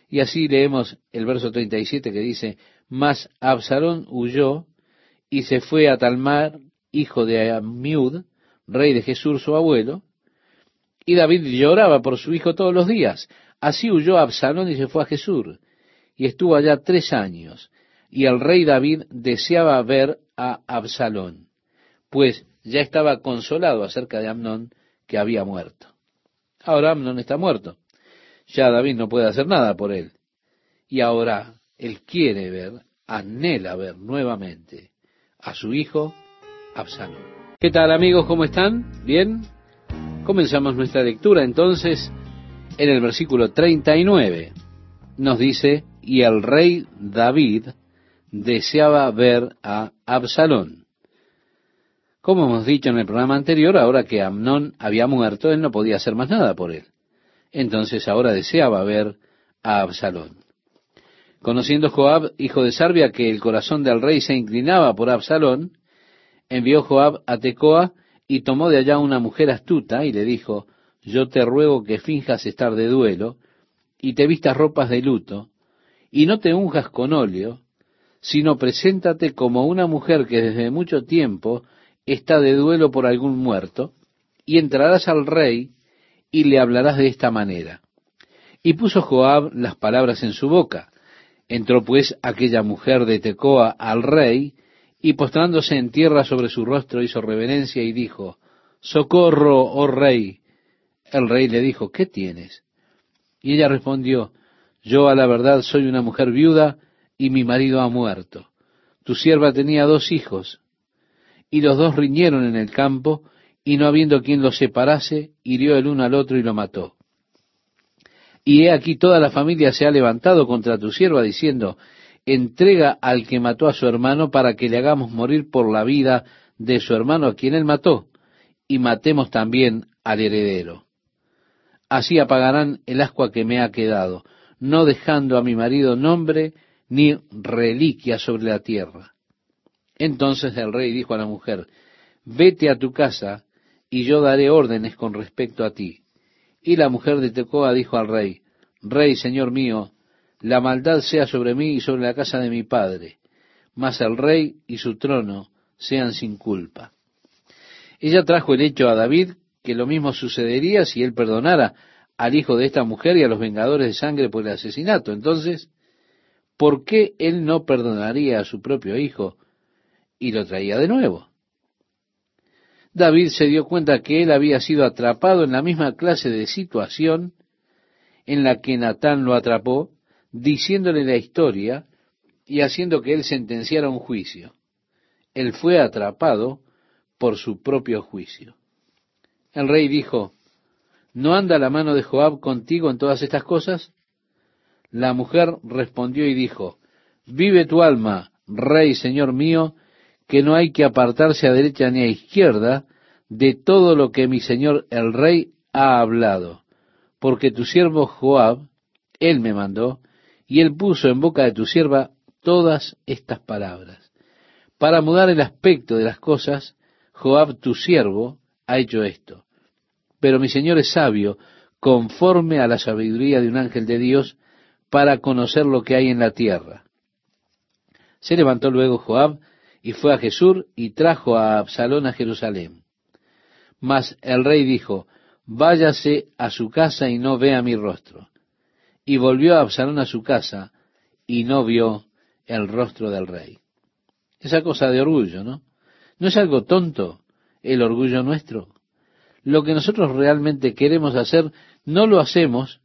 Y así leemos el verso 37 que dice, Mas Absalón huyó y se fue a Talmar, hijo de Amiud, rey de Jesús su abuelo, y David lloraba por su hijo todos los días. Así huyó Absalón y se fue a Jesús. Y estuvo allá tres años. Y el rey David deseaba ver a Absalón, pues ya estaba consolado acerca de Amnón que había muerto. Ahora Amnón está muerto. Ya David no puede hacer nada por él. Y ahora él quiere ver, anhela ver nuevamente a su hijo Absalón. ¿Qué tal amigos? ¿Cómo están? ¿Bien? Comenzamos nuestra lectura entonces en el versículo 39. Nos dice, y el rey David deseaba ver a Absalón. Como hemos dicho en el programa anterior, ahora que Amnón había muerto, él no podía hacer más nada por él. Entonces ahora deseaba ver a Absalón. Conociendo Joab, hijo de Sarbia, que el corazón del rey se inclinaba por Absalón, envió Joab a Tecoa y tomó de allá una mujer astuta y le dijo, yo te ruego que finjas estar de duelo y te vistas ropas de luto, y no te unjas con óleo, sino preséntate como una mujer que desde mucho tiempo está de duelo por algún muerto, y entrarás al rey y le hablarás de esta manera. Y puso Joab las palabras en su boca. Entró pues aquella mujer de Tecoa al rey, y postrándose en tierra sobre su rostro hizo reverencia y dijo, Socorro, oh rey. El rey le dijo, ¿qué tienes? Y ella respondió, Yo a la verdad soy una mujer viuda y mi marido ha muerto. Tu sierva tenía dos hijos, y los dos riñeron en el campo, y no habiendo quien los separase, hirió el uno al otro y lo mató. Y he aquí toda la familia se ha levantado contra tu sierva, diciendo, entrega al que mató a su hermano para que le hagamos morir por la vida de su hermano a quien él mató, y matemos también al heredero. Así apagarán el ascua que me ha quedado, no dejando a mi marido nombre ni reliquia sobre la tierra. Entonces el rey dijo a la mujer, vete a tu casa, y yo daré órdenes con respecto a ti. Y la mujer de Tecoa dijo al rey, Rey, señor mío, la maldad sea sobre mí y sobre la casa de mi padre, mas el rey y su trono sean sin culpa. Ella trajo el hecho a David que lo mismo sucedería si él perdonara al hijo de esta mujer y a los vengadores de sangre por el asesinato. Entonces, ¿por qué él no perdonaría a su propio hijo y lo traía de nuevo? David se dio cuenta que él había sido atrapado en la misma clase de situación en la que Natán lo atrapó, diciéndole la historia y haciendo que él sentenciara un juicio. Él fue atrapado por su propio juicio. El rey dijo, ¿no anda la mano de Joab contigo en todas estas cosas? La mujer respondió y dijo, Vive tu alma, rey, señor mío, que no hay que apartarse a derecha ni a izquierda de todo lo que mi señor el rey ha hablado, porque tu siervo Joab, él me mandó, y él puso en boca de tu sierva todas estas palabras. Para mudar el aspecto de las cosas, Joab tu siervo ha hecho esto. Pero mi señor es sabio, conforme a la sabiduría de un ángel de Dios, para conocer lo que hay en la tierra. Se levantó luego Joab y fue a Jesús y trajo a Absalón a Jerusalén. Mas el rey dijo, váyase a su casa y no vea mi rostro. Y volvió a Absalón a su casa y no vio el rostro del rey. Esa cosa de orgullo, ¿no? ¿No es algo tonto el orgullo nuestro? Lo que nosotros realmente queremos hacer, no lo hacemos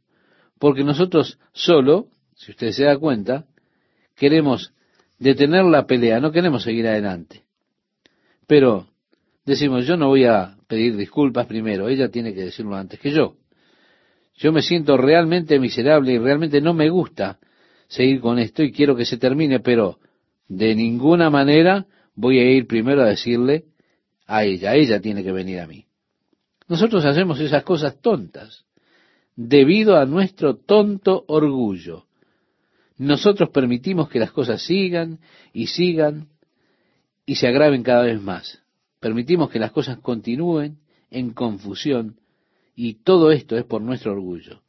porque nosotros solo, si usted se da cuenta, queremos detener la pelea, no queremos seguir adelante. Pero decimos, yo no voy a pedir disculpas primero, ella tiene que decirlo antes que yo. Yo me siento realmente miserable y realmente no me gusta seguir con esto y quiero que se termine, pero de ninguna manera voy a ir primero a decirle a ella, ella tiene que venir a mí. Nosotros hacemos esas cosas tontas debido a nuestro tonto orgullo. Nosotros permitimos que las cosas sigan y sigan y se agraven cada vez más. Permitimos que las cosas continúen en confusión y todo esto es por nuestro orgullo.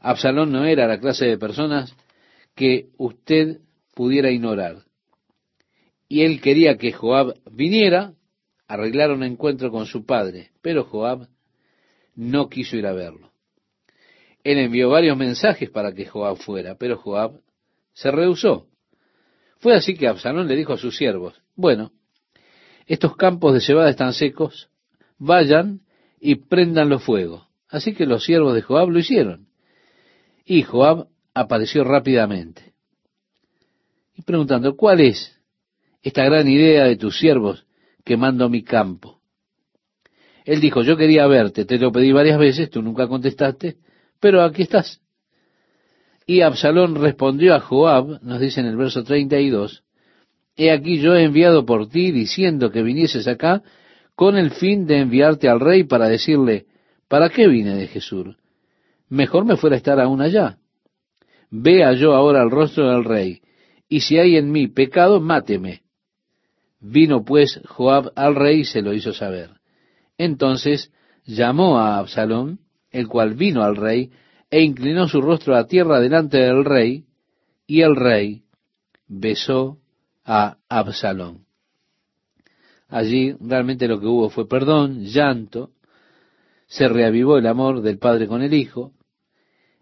Absalón no era la clase de personas que usted pudiera ignorar. Y él quería que Joab viniera, arreglar un encuentro con su padre, pero Joab no quiso ir a verlo. Él envió varios mensajes para que Joab fuera, pero Joab se rehusó. Fue así que Absalón le dijo a sus siervos, bueno, estos campos de cebada están secos, vayan y prendanlo fuego. Así que los siervos de Joab lo hicieron. Y Joab apareció rápidamente. Y preguntando, ¿cuál es esta gran idea de tus siervos quemando mi campo? Él dijo, yo quería verte, te lo pedí varias veces, tú nunca contestaste, pero aquí estás. Y Absalón respondió a Joab, nos dice en el verso 32, He aquí yo he enviado por ti diciendo que vinieses acá con el fin de enviarte al rey para decirle, ¿para qué vine de Jesús? Mejor me fuera estar aún allá. Vea yo ahora el rostro del rey, y si hay en mí pecado, máteme. Vino pues Joab al rey y se lo hizo saber. Entonces llamó a Absalón, el cual vino al rey, e inclinó su rostro a tierra delante del rey, y el rey besó a Absalón. Allí realmente lo que hubo fue perdón, llanto, se reavivó el amor del padre con el hijo,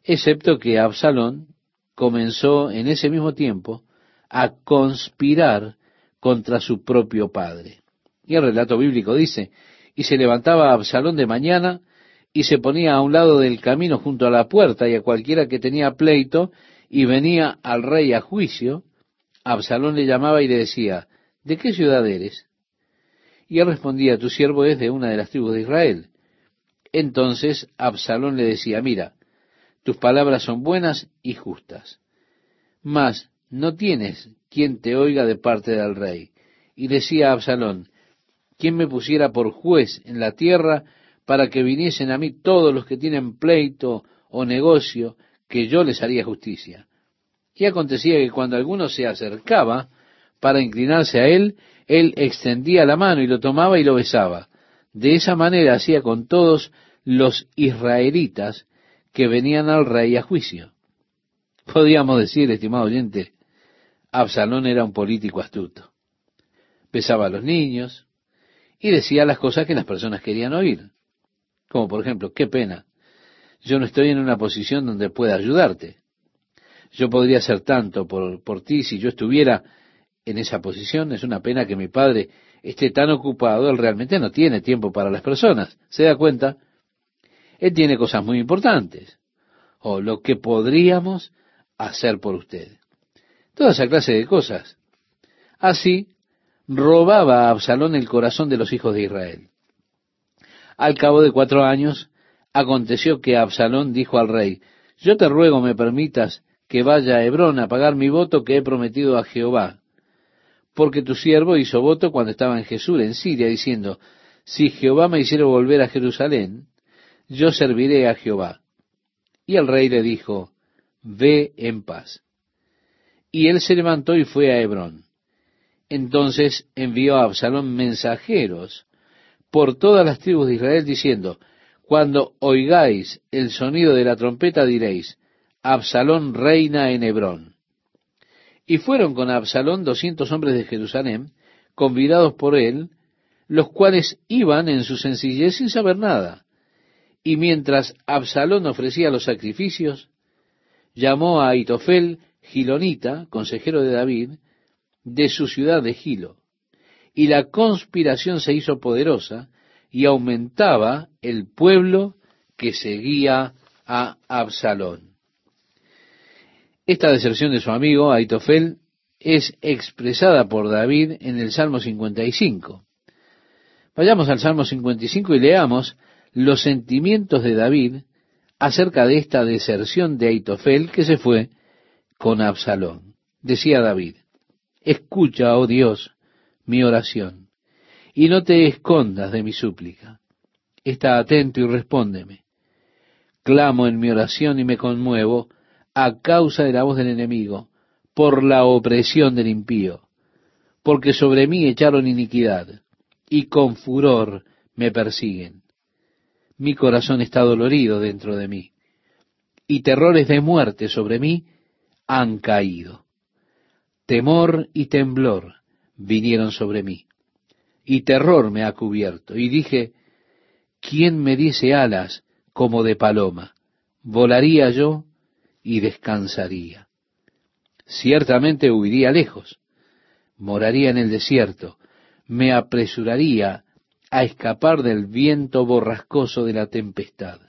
excepto que Absalón comenzó en ese mismo tiempo a conspirar contra su propio padre. Y el relato bíblico dice, y se levantaba Absalón de mañana y se ponía a un lado del camino junto a la puerta y a cualquiera que tenía pleito y venía al rey a juicio, Absalón le llamaba y le decía, ¿de qué ciudad eres? Y él respondía, tu siervo es de una de las tribus de Israel. Entonces Absalón le decía, mira, tus palabras son buenas y justas, mas no tienes quien te oiga de parte del rey. Y decía Absalón, ¿quién me pusiera por juez en la tierra para que viniesen a mí todos los que tienen pleito o negocio, que yo les haría justicia? Y acontecía que cuando alguno se acercaba para inclinarse a él, él extendía la mano y lo tomaba y lo besaba. De esa manera hacía con todos los israelitas que venían al rey a juicio. Podríamos decir, estimado oyente, Absalón era un político astuto. Besaba a los niños y decía las cosas que las personas querían oír. Como por ejemplo, qué pena, yo no estoy en una posición donde pueda ayudarte. Yo podría hacer tanto por, por ti si yo estuviera en esa posición. Es una pena que mi padre esté tan ocupado, él realmente no tiene tiempo para las personas. ¿Se da cuenta? Él tiene cosas muy importantes. O lo que podríamos hacer por usted. Toda esa clase de cosas. Así, robaba a Absalón el corazón de los hijos de Israel. Al cabo de cuatro años, aconteció que Absalón dijo al rey, yo te ruego me permitas que vaya a Hebrón a pagar mi voto que he prometido a Jehová porque tu siervo hizo voto cuando estaba en Jesús, en Siria, diciendo, si Jehová me hiciera volver a Jerusalén, yo serviré a Jehová. Y el rey le dijo, ve en paz. Y él se levantó y fue a Hebrón. Entonces envió a Absalón mensajeros por todas las tribus de Israel, diciendo, cuando oigáis el sonido de la trompeta diréis, Absalón reina en Hebrón. Y fueron con Absalón doscientos hombres de Jerusalén, convidados por él, los cuales iban en su sencillez sin saber nada. Y mientras Absalón ofrecía los sacrificios, llamó a Aitofel Gilonita, consejero de David, de su ciudad de Gilo. Y la conspiración se hizo poderosa y aumentaba el pueblo que seguía a Absalón. Esta deserción de su amigo Aitofel es expresada por David en el Salmo 55. Vayamos al Salmo 55 y leamos los sentimientos de David acerca de esta deserción de Aitofel que se fue con Absalón. Decía David, escucha, oh Dios, mi oración, y no te escondas de mi súplica. Está atento y respóndeme. Clamo en mi oración y me conmuevo, a causa de la voz del enemigo, por la opresión del impío, porque sobre mí echaron iniquidad, y con furor me persiguen. Mi corazón está dolorido dentro de mí, y terrores de muerte sobre mí han caído. Temor y temblor vinieron sobre mí, y terror me ha cubierto, y dije, ¿quién me diese alas como de paloma? ¿Volaría yo y descansaría. Ciertamente huiría lejos, moraría en el desierto, me apresuraría a escapar del viento borrascoso de la tempestad.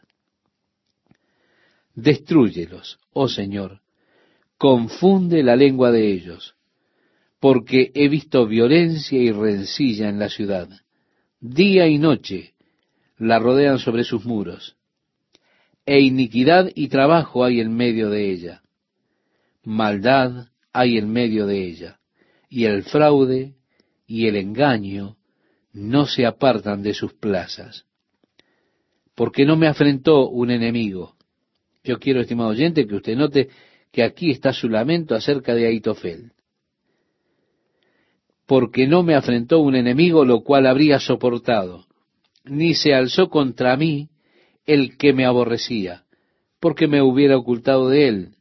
Destrúyelos, oh Señor, confunde la lengua de ellos, porque he visto violencia y rencilla en la ciudad. Día y noche la rodean sobre sus muros e iniquidad y trabajo hay en medio de ella. Maldad hay en medio de ella, y el fraude y el engaño no se apartan de sus plazas. Porque no me afrentó un enemigo. Yo quiero, estimado oyente, que usted note que aquí está su lamento acerca de Aitofel. Porque no me afrentó un enemigo lo cual habría soportado, ni se alzó contra mí el que me aborrecía, porque me hubiera ocultado de él,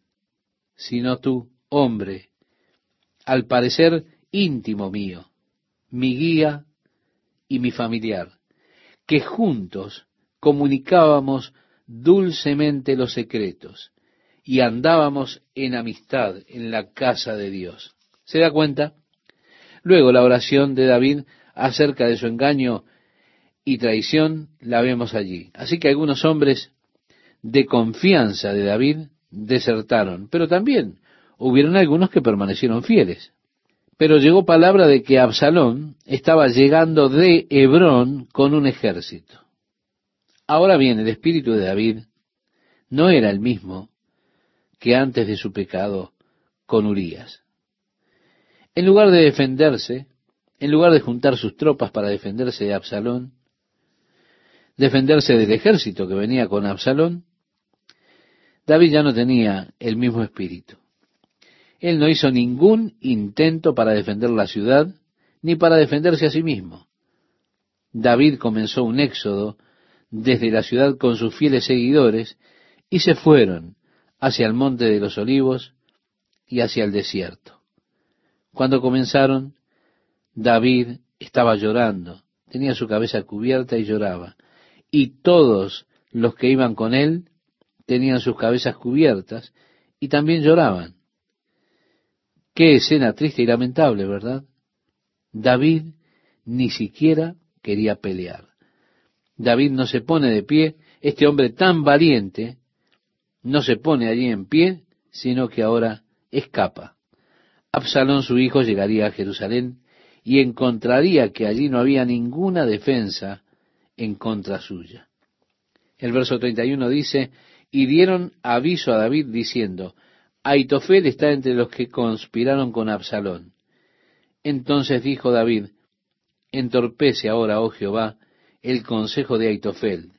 sino tú, hombre, al parecer íntimo mío, mi guía y mi familiar, que juntos comunicábamos dulcemente los secretos y andábamos en amistad en la casa de Dios. ¿Se da cuenta? Luego la oración de David acerca de su engaño y traición la vemos allí. Así que algunos hombres de confianza de David desertaron, pero también hubieron algunos que permanecieron fieles. Pero llegó palabra de que Absalón estaba llegando de Hebrón con un ejército. Ahora bien, el espíritu de David no era el mismo que antes de su pecado con Urías. En lugar de defenderse, en lugar de juntar sus tropas para defenderse de Absalón, defenderse del ejército que venía con Absalón, David ya no tenía el mismo espíritu. Él no hizo ningún intento para defender la ciudad, ni para defenderse a sí mismo. David comenzó un éxodo desde la ciudad con sus fieles seguidores y se fueron hacia el monte de los olivos y hacia el desierto. Cuando comenzaron, David estaba llorando, tenía su cabeza cubierta y lloraba, y todos los que iban con él tenían sus cabezas cubiertas y también lloraban. Qué escena triste y lamentable, ¿verdad? David ni siquiera quería pelear. David no se pone de pie, este hombre tan valiente no se pone allí en pie, sino que ahora escapa. Absalón su hijo llegaría a Jerusalén y encontraría que allí no había ninguna defensa en contra suya. El verso 31 dice, y dieron aviso a David diciendo, Aitofel está entre los que conspiraron con Absalón. Entonces dijo David, entorpece ahora, oh Jehová, el consejo de Aitofel.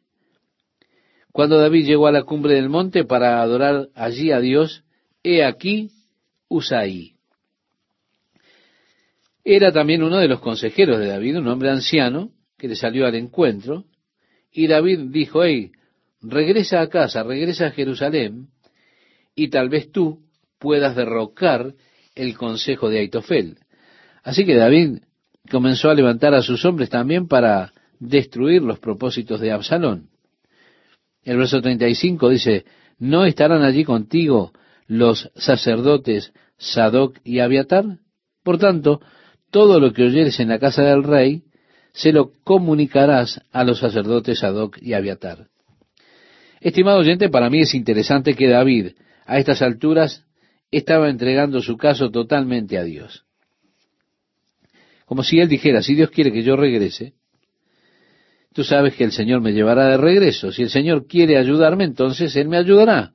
Cuando David llegó a la cumbre del monte para adorar allí a Dios, he aquí Usaí. Era también uno de los consejeros de David, un hombre anciano, que le salió al encuentro, y David dijo, hey, regresa a casa, regresa a Jerusalén, y tal vez tú puedas derrocar el consejo de Aitofel. Así que David comenzó a levantar a sus hombres también para destruir los propósitos de Absalón. El verso 35 dice, ¿no estarán allí contigo los sacerdotes Sadoc y Abiatar? Por tanto, todo lo que oyeres en la casa del rey, se lo comunicarás a los sacerdotes Sadoc y Abiatar. Estimado oyente, para mí es interesante que David, a estas alturas, estaba entregando su caso totalmente a Dios. Como si él dijera, si Dios quiere que yo regrese, tú sabes que el Señor me llevará de regreso. Si el Señor quiere ayudarme, entonces Él me ayudará.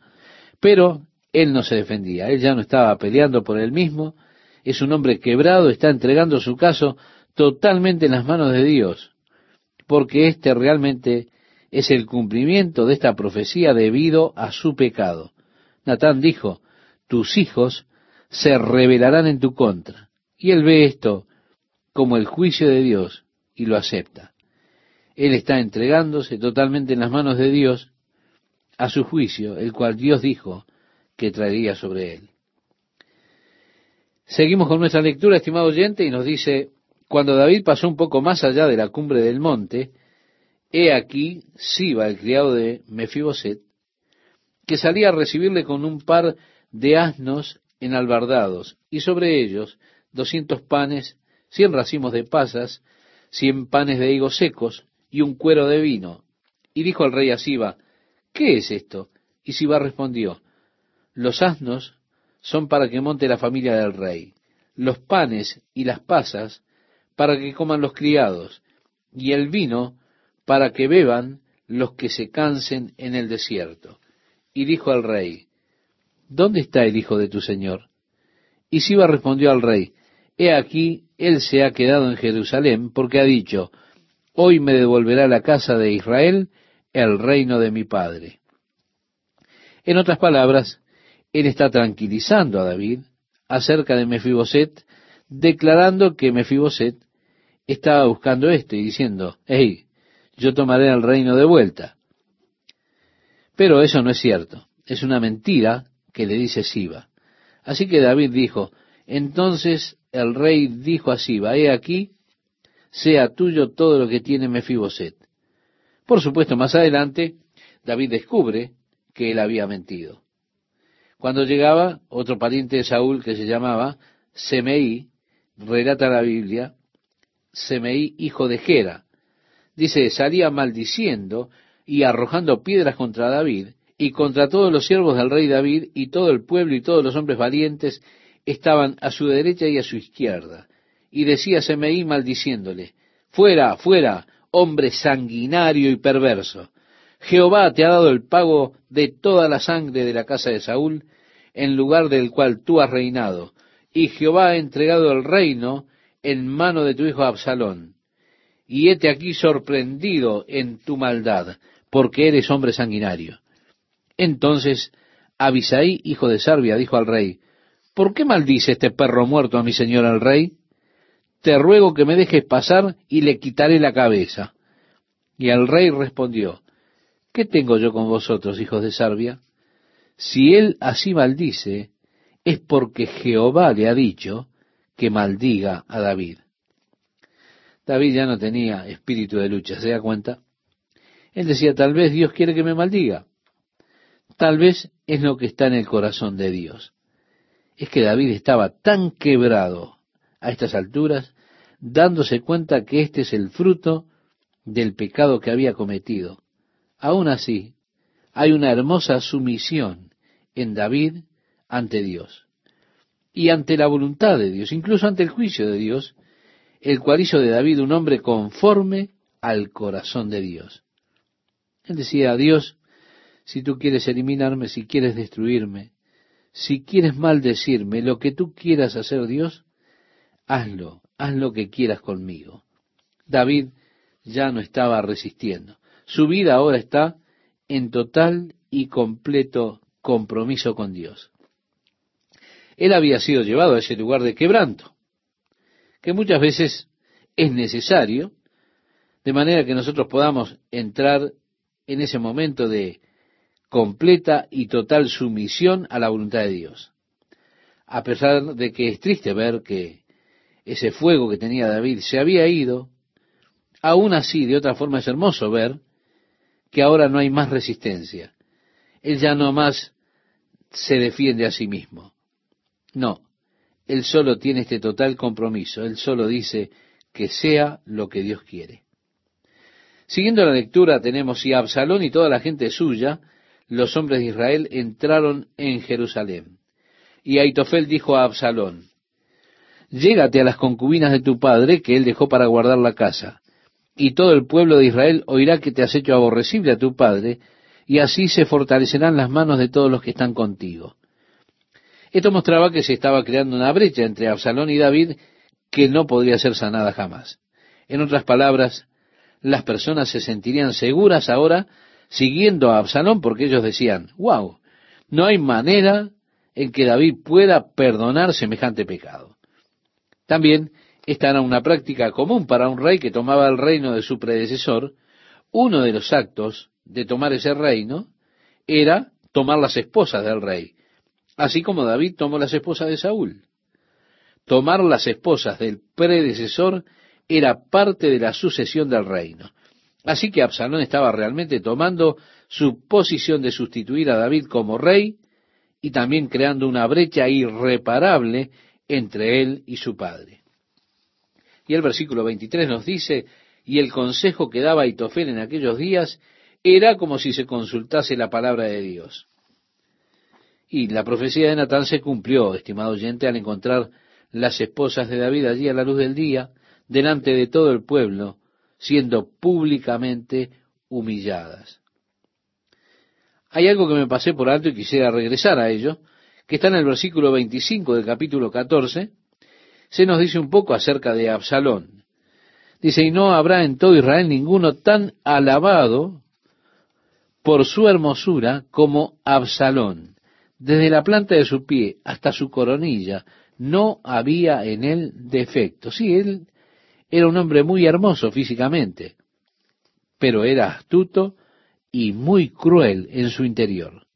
Pero él no se defendía, él ya no estaba peleando por él mismo, es un hombre quebrado, está entregando su caso totalmente en las manos de Dios, porque este realmente es el cumplimiento de esta profecía debido a su pecado. Natán dijo, tus hijos se rebelarán en tu contra. Y él ve esto como el juicio de Dios y lo acepta. Él está entregándose totalmente en las manos de Dios a su juicio, el cual Dios dijo que traería sobre él. Seguimos con nuestra lectura, estimado oyente, y nos dice, cuando David pasó un poco más allá de la cumbre del monte, He aquí Siba, el criado de Mefiboset, que salía a recibirle con un par de asnos enalbardados, y sobre ellos doscientos panes, cien racimos de pasas, cien panes de higos secos y un cuero de vino. Y dijo al rey a Siba, ¿qué es esto? Y Siba respondió, los asnos son para que monte la familia del rey, los panes y las pasas para que coman los criados, y el vino para que beban los que se cansen en el desierto. Y dijo al rey, ¿dónde está el hijo de tu señor? Y Siba respondió al rey, He aquí, él se ha quedado en Jerusalén, porque ha dicho, Hoy me devolverá la casa de Israel el reino de mi padre. En otras palabras, él está tranquilizando a David acerca de Mefiboset, declarando que Mefiboset estaba buscando esto y diciendo, hey, yo tomaré el reino de vuelta. Pero eso no es cierto. es una mentira que le dice Siba. Así que David dijo, entonces el rey dijo a Siba, he aquí, sea tuyo todo lo que tiene Mefiboset. Por supuesto, más adelante, David descubre que él había mentido. Cuando llegaba otro pariente de Saúl que se llamaba Semeí, relata la Biblia, Semeí, hijo de Gera. Dice, salía maldiciendo y arrojando piedras contra David y contra todos los siervos del rey David y todo el pueblo y todos los hombres valientes estaban a su derecha y a su izquierda. Y decía Semeí maldiciéndole, fuera, fuera, hombre sanguinario y perverso. Jehová te ha dado el pago de toda la sangre de la casa de Saúl, en lugar del cual tú has reinado, y Jehová ha entregado el reino en mano de tu hijo Absalón. Y hete aquí sorprendido en tu maldad, porque eres hombre sanguinario. Entonces Abisaí, hijo de Sarbia, dijo al rey, ¿por qué maldice este perro muerto a mi señor el rey? Te ruego que me dejes pasar y le quitaré la cabeza. Y el rey respondió, ¿qué tengo yo con vosotros, hijos de Sarbia? Si él así maldice, es porque Jehová le ha dicho que maldiga a David. David ya no tenía espíritu de lucha, ¿se da cuenta? Él decía, tal vez Dios quiere que me maldiga. Tal vez es lo que está en el corazón de Dios. Es que David estaba tan quebrado a estas alturas, dándose cuenta que este es el fruto del pecado que había cometido. Aún así, hay una hermosa sumisión en David ante Dios y ante la voluntad de Dios, incluso ante el juicio de Dios, el cual hizo de David un hombre conforme al corazón de Dios. Él decía a Dios, si tú quieres eliminarme, si quieres destruirme, si quieres maldecirme, lo que tú quieras hacer, Dios, hazlo, haz lo que quieras conmigo. David ya no estaba resistiendo. Su vida ahora está en total y completo compromiso con Dios. Él había sido llevado a ese lugar de quebranto, que muchas veces es necesario, de manera que nosotros podamos entrar en ese momento de completa y total sumisión a la voluntad de Dios. A pesar de que es triste ver que ese fuego que tenía David se había ido, aún así, de otra forma es hermoso ver que ahora no hay más resistencia. Él ya no más se defiende a sí mismo. No, él solo tiene este total compromiso, él solo dice que sea lo que Dios quiere. Siguiendo la lectura tenemos, y Absalón y toda la gente suya, los hombres de Israel, entraron en Jerusalén. Y Aitofel dijo a Absalón, Llégate a las concubinas de tu padre, que él dejó para guardar la casa, y todo el pueblo de Israel oirá que te has hecho aborrecible a tu padre, y así se fortalecerán las manos de todos los que están contigo. Esto mostraba que se estaba creando una brecha entre Absalón y David que no podría ser sanada jamás. En otras palabras, las personas se sentirían seguras ahora siguiendo a Absalón porque ellos decían, wow, no hay manera en que David pueda perdonar semejante pecado. También esta era una práctica común para un rey que tomaba el reino de su predecesor. Uno de los actos de tomar ese reino era tomar las esposas del rey, así como David tomó las esposas de Saúl. Tomar las esposas del predecesor era parte de la sucesión del reino. Así que Absalón estaba realmente tomando su posición de sustituir a David como rey y también creando una brecha irreparable entre él y su padre. Y el versículo 23 nos dice, y el consejo que daba Itofel en aquellos días era como si se consultase la palabra de Dios. Y la profecía de Natán se cumplió, estimado oyente, al encontrar las esposas de David allí a la luz del día, delante de todo el pueblo, siendo públicamente humilladas. Hay algo que me pasé por alto y quisiera regresar a ello, que está en el versículo 25 del capítulo 14, se nos dice un poco acerca de Absalón. Dice, y no habrá en todo Israel ninguno tan alabado por su hermosura como Absalón. Desde la planta de su pie hasta su coronilla no había en él defecto. Sí, él era un hombre muy hermoso físicamente, pero era astuto y muy cruel en su interior.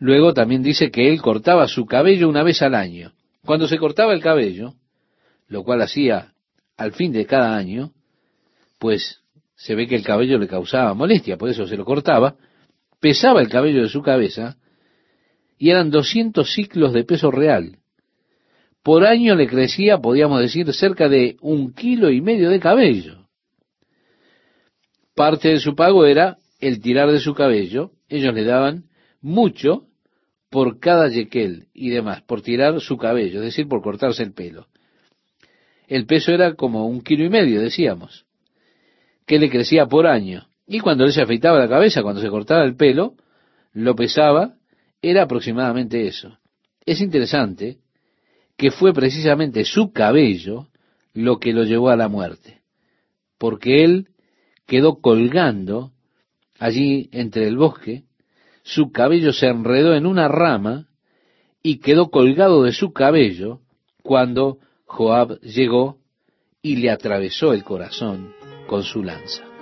Luego también dice que él cortaba su cabello una vez al año. Cuando se cortaba el cabello, lo cual hacía al fin de cada año, pues se ve que el cabello le causaba molestia, por eso se lo cortaba, pesaba el cabello de su cabeza y eran 200 ciclos de peso real. Por año le crecía, podríamos decir, cerca de un kilo y medio de cabello. Parte de su pago era el tirar de su cabello. Ellos le daban mucho por cada yekel y demás, por tirar su cabello, es decir, por cortarse el pelo. El peso era como un kilo y medio, decíamos, que le crecía por año. Y cuando él se afeitaba la cabeza, cuando se cortaba el pelo, lo pesaba, era aproximadamente eso. Es interesante que fue precisamente su cabello lo que lo llevó a la muerte, porque él quedó colgando allí entre el bosque, su cabello se enredó en una rama y quedó colgado de su cabello cuando Joab llegó y le atravesó el corazón con su lanza.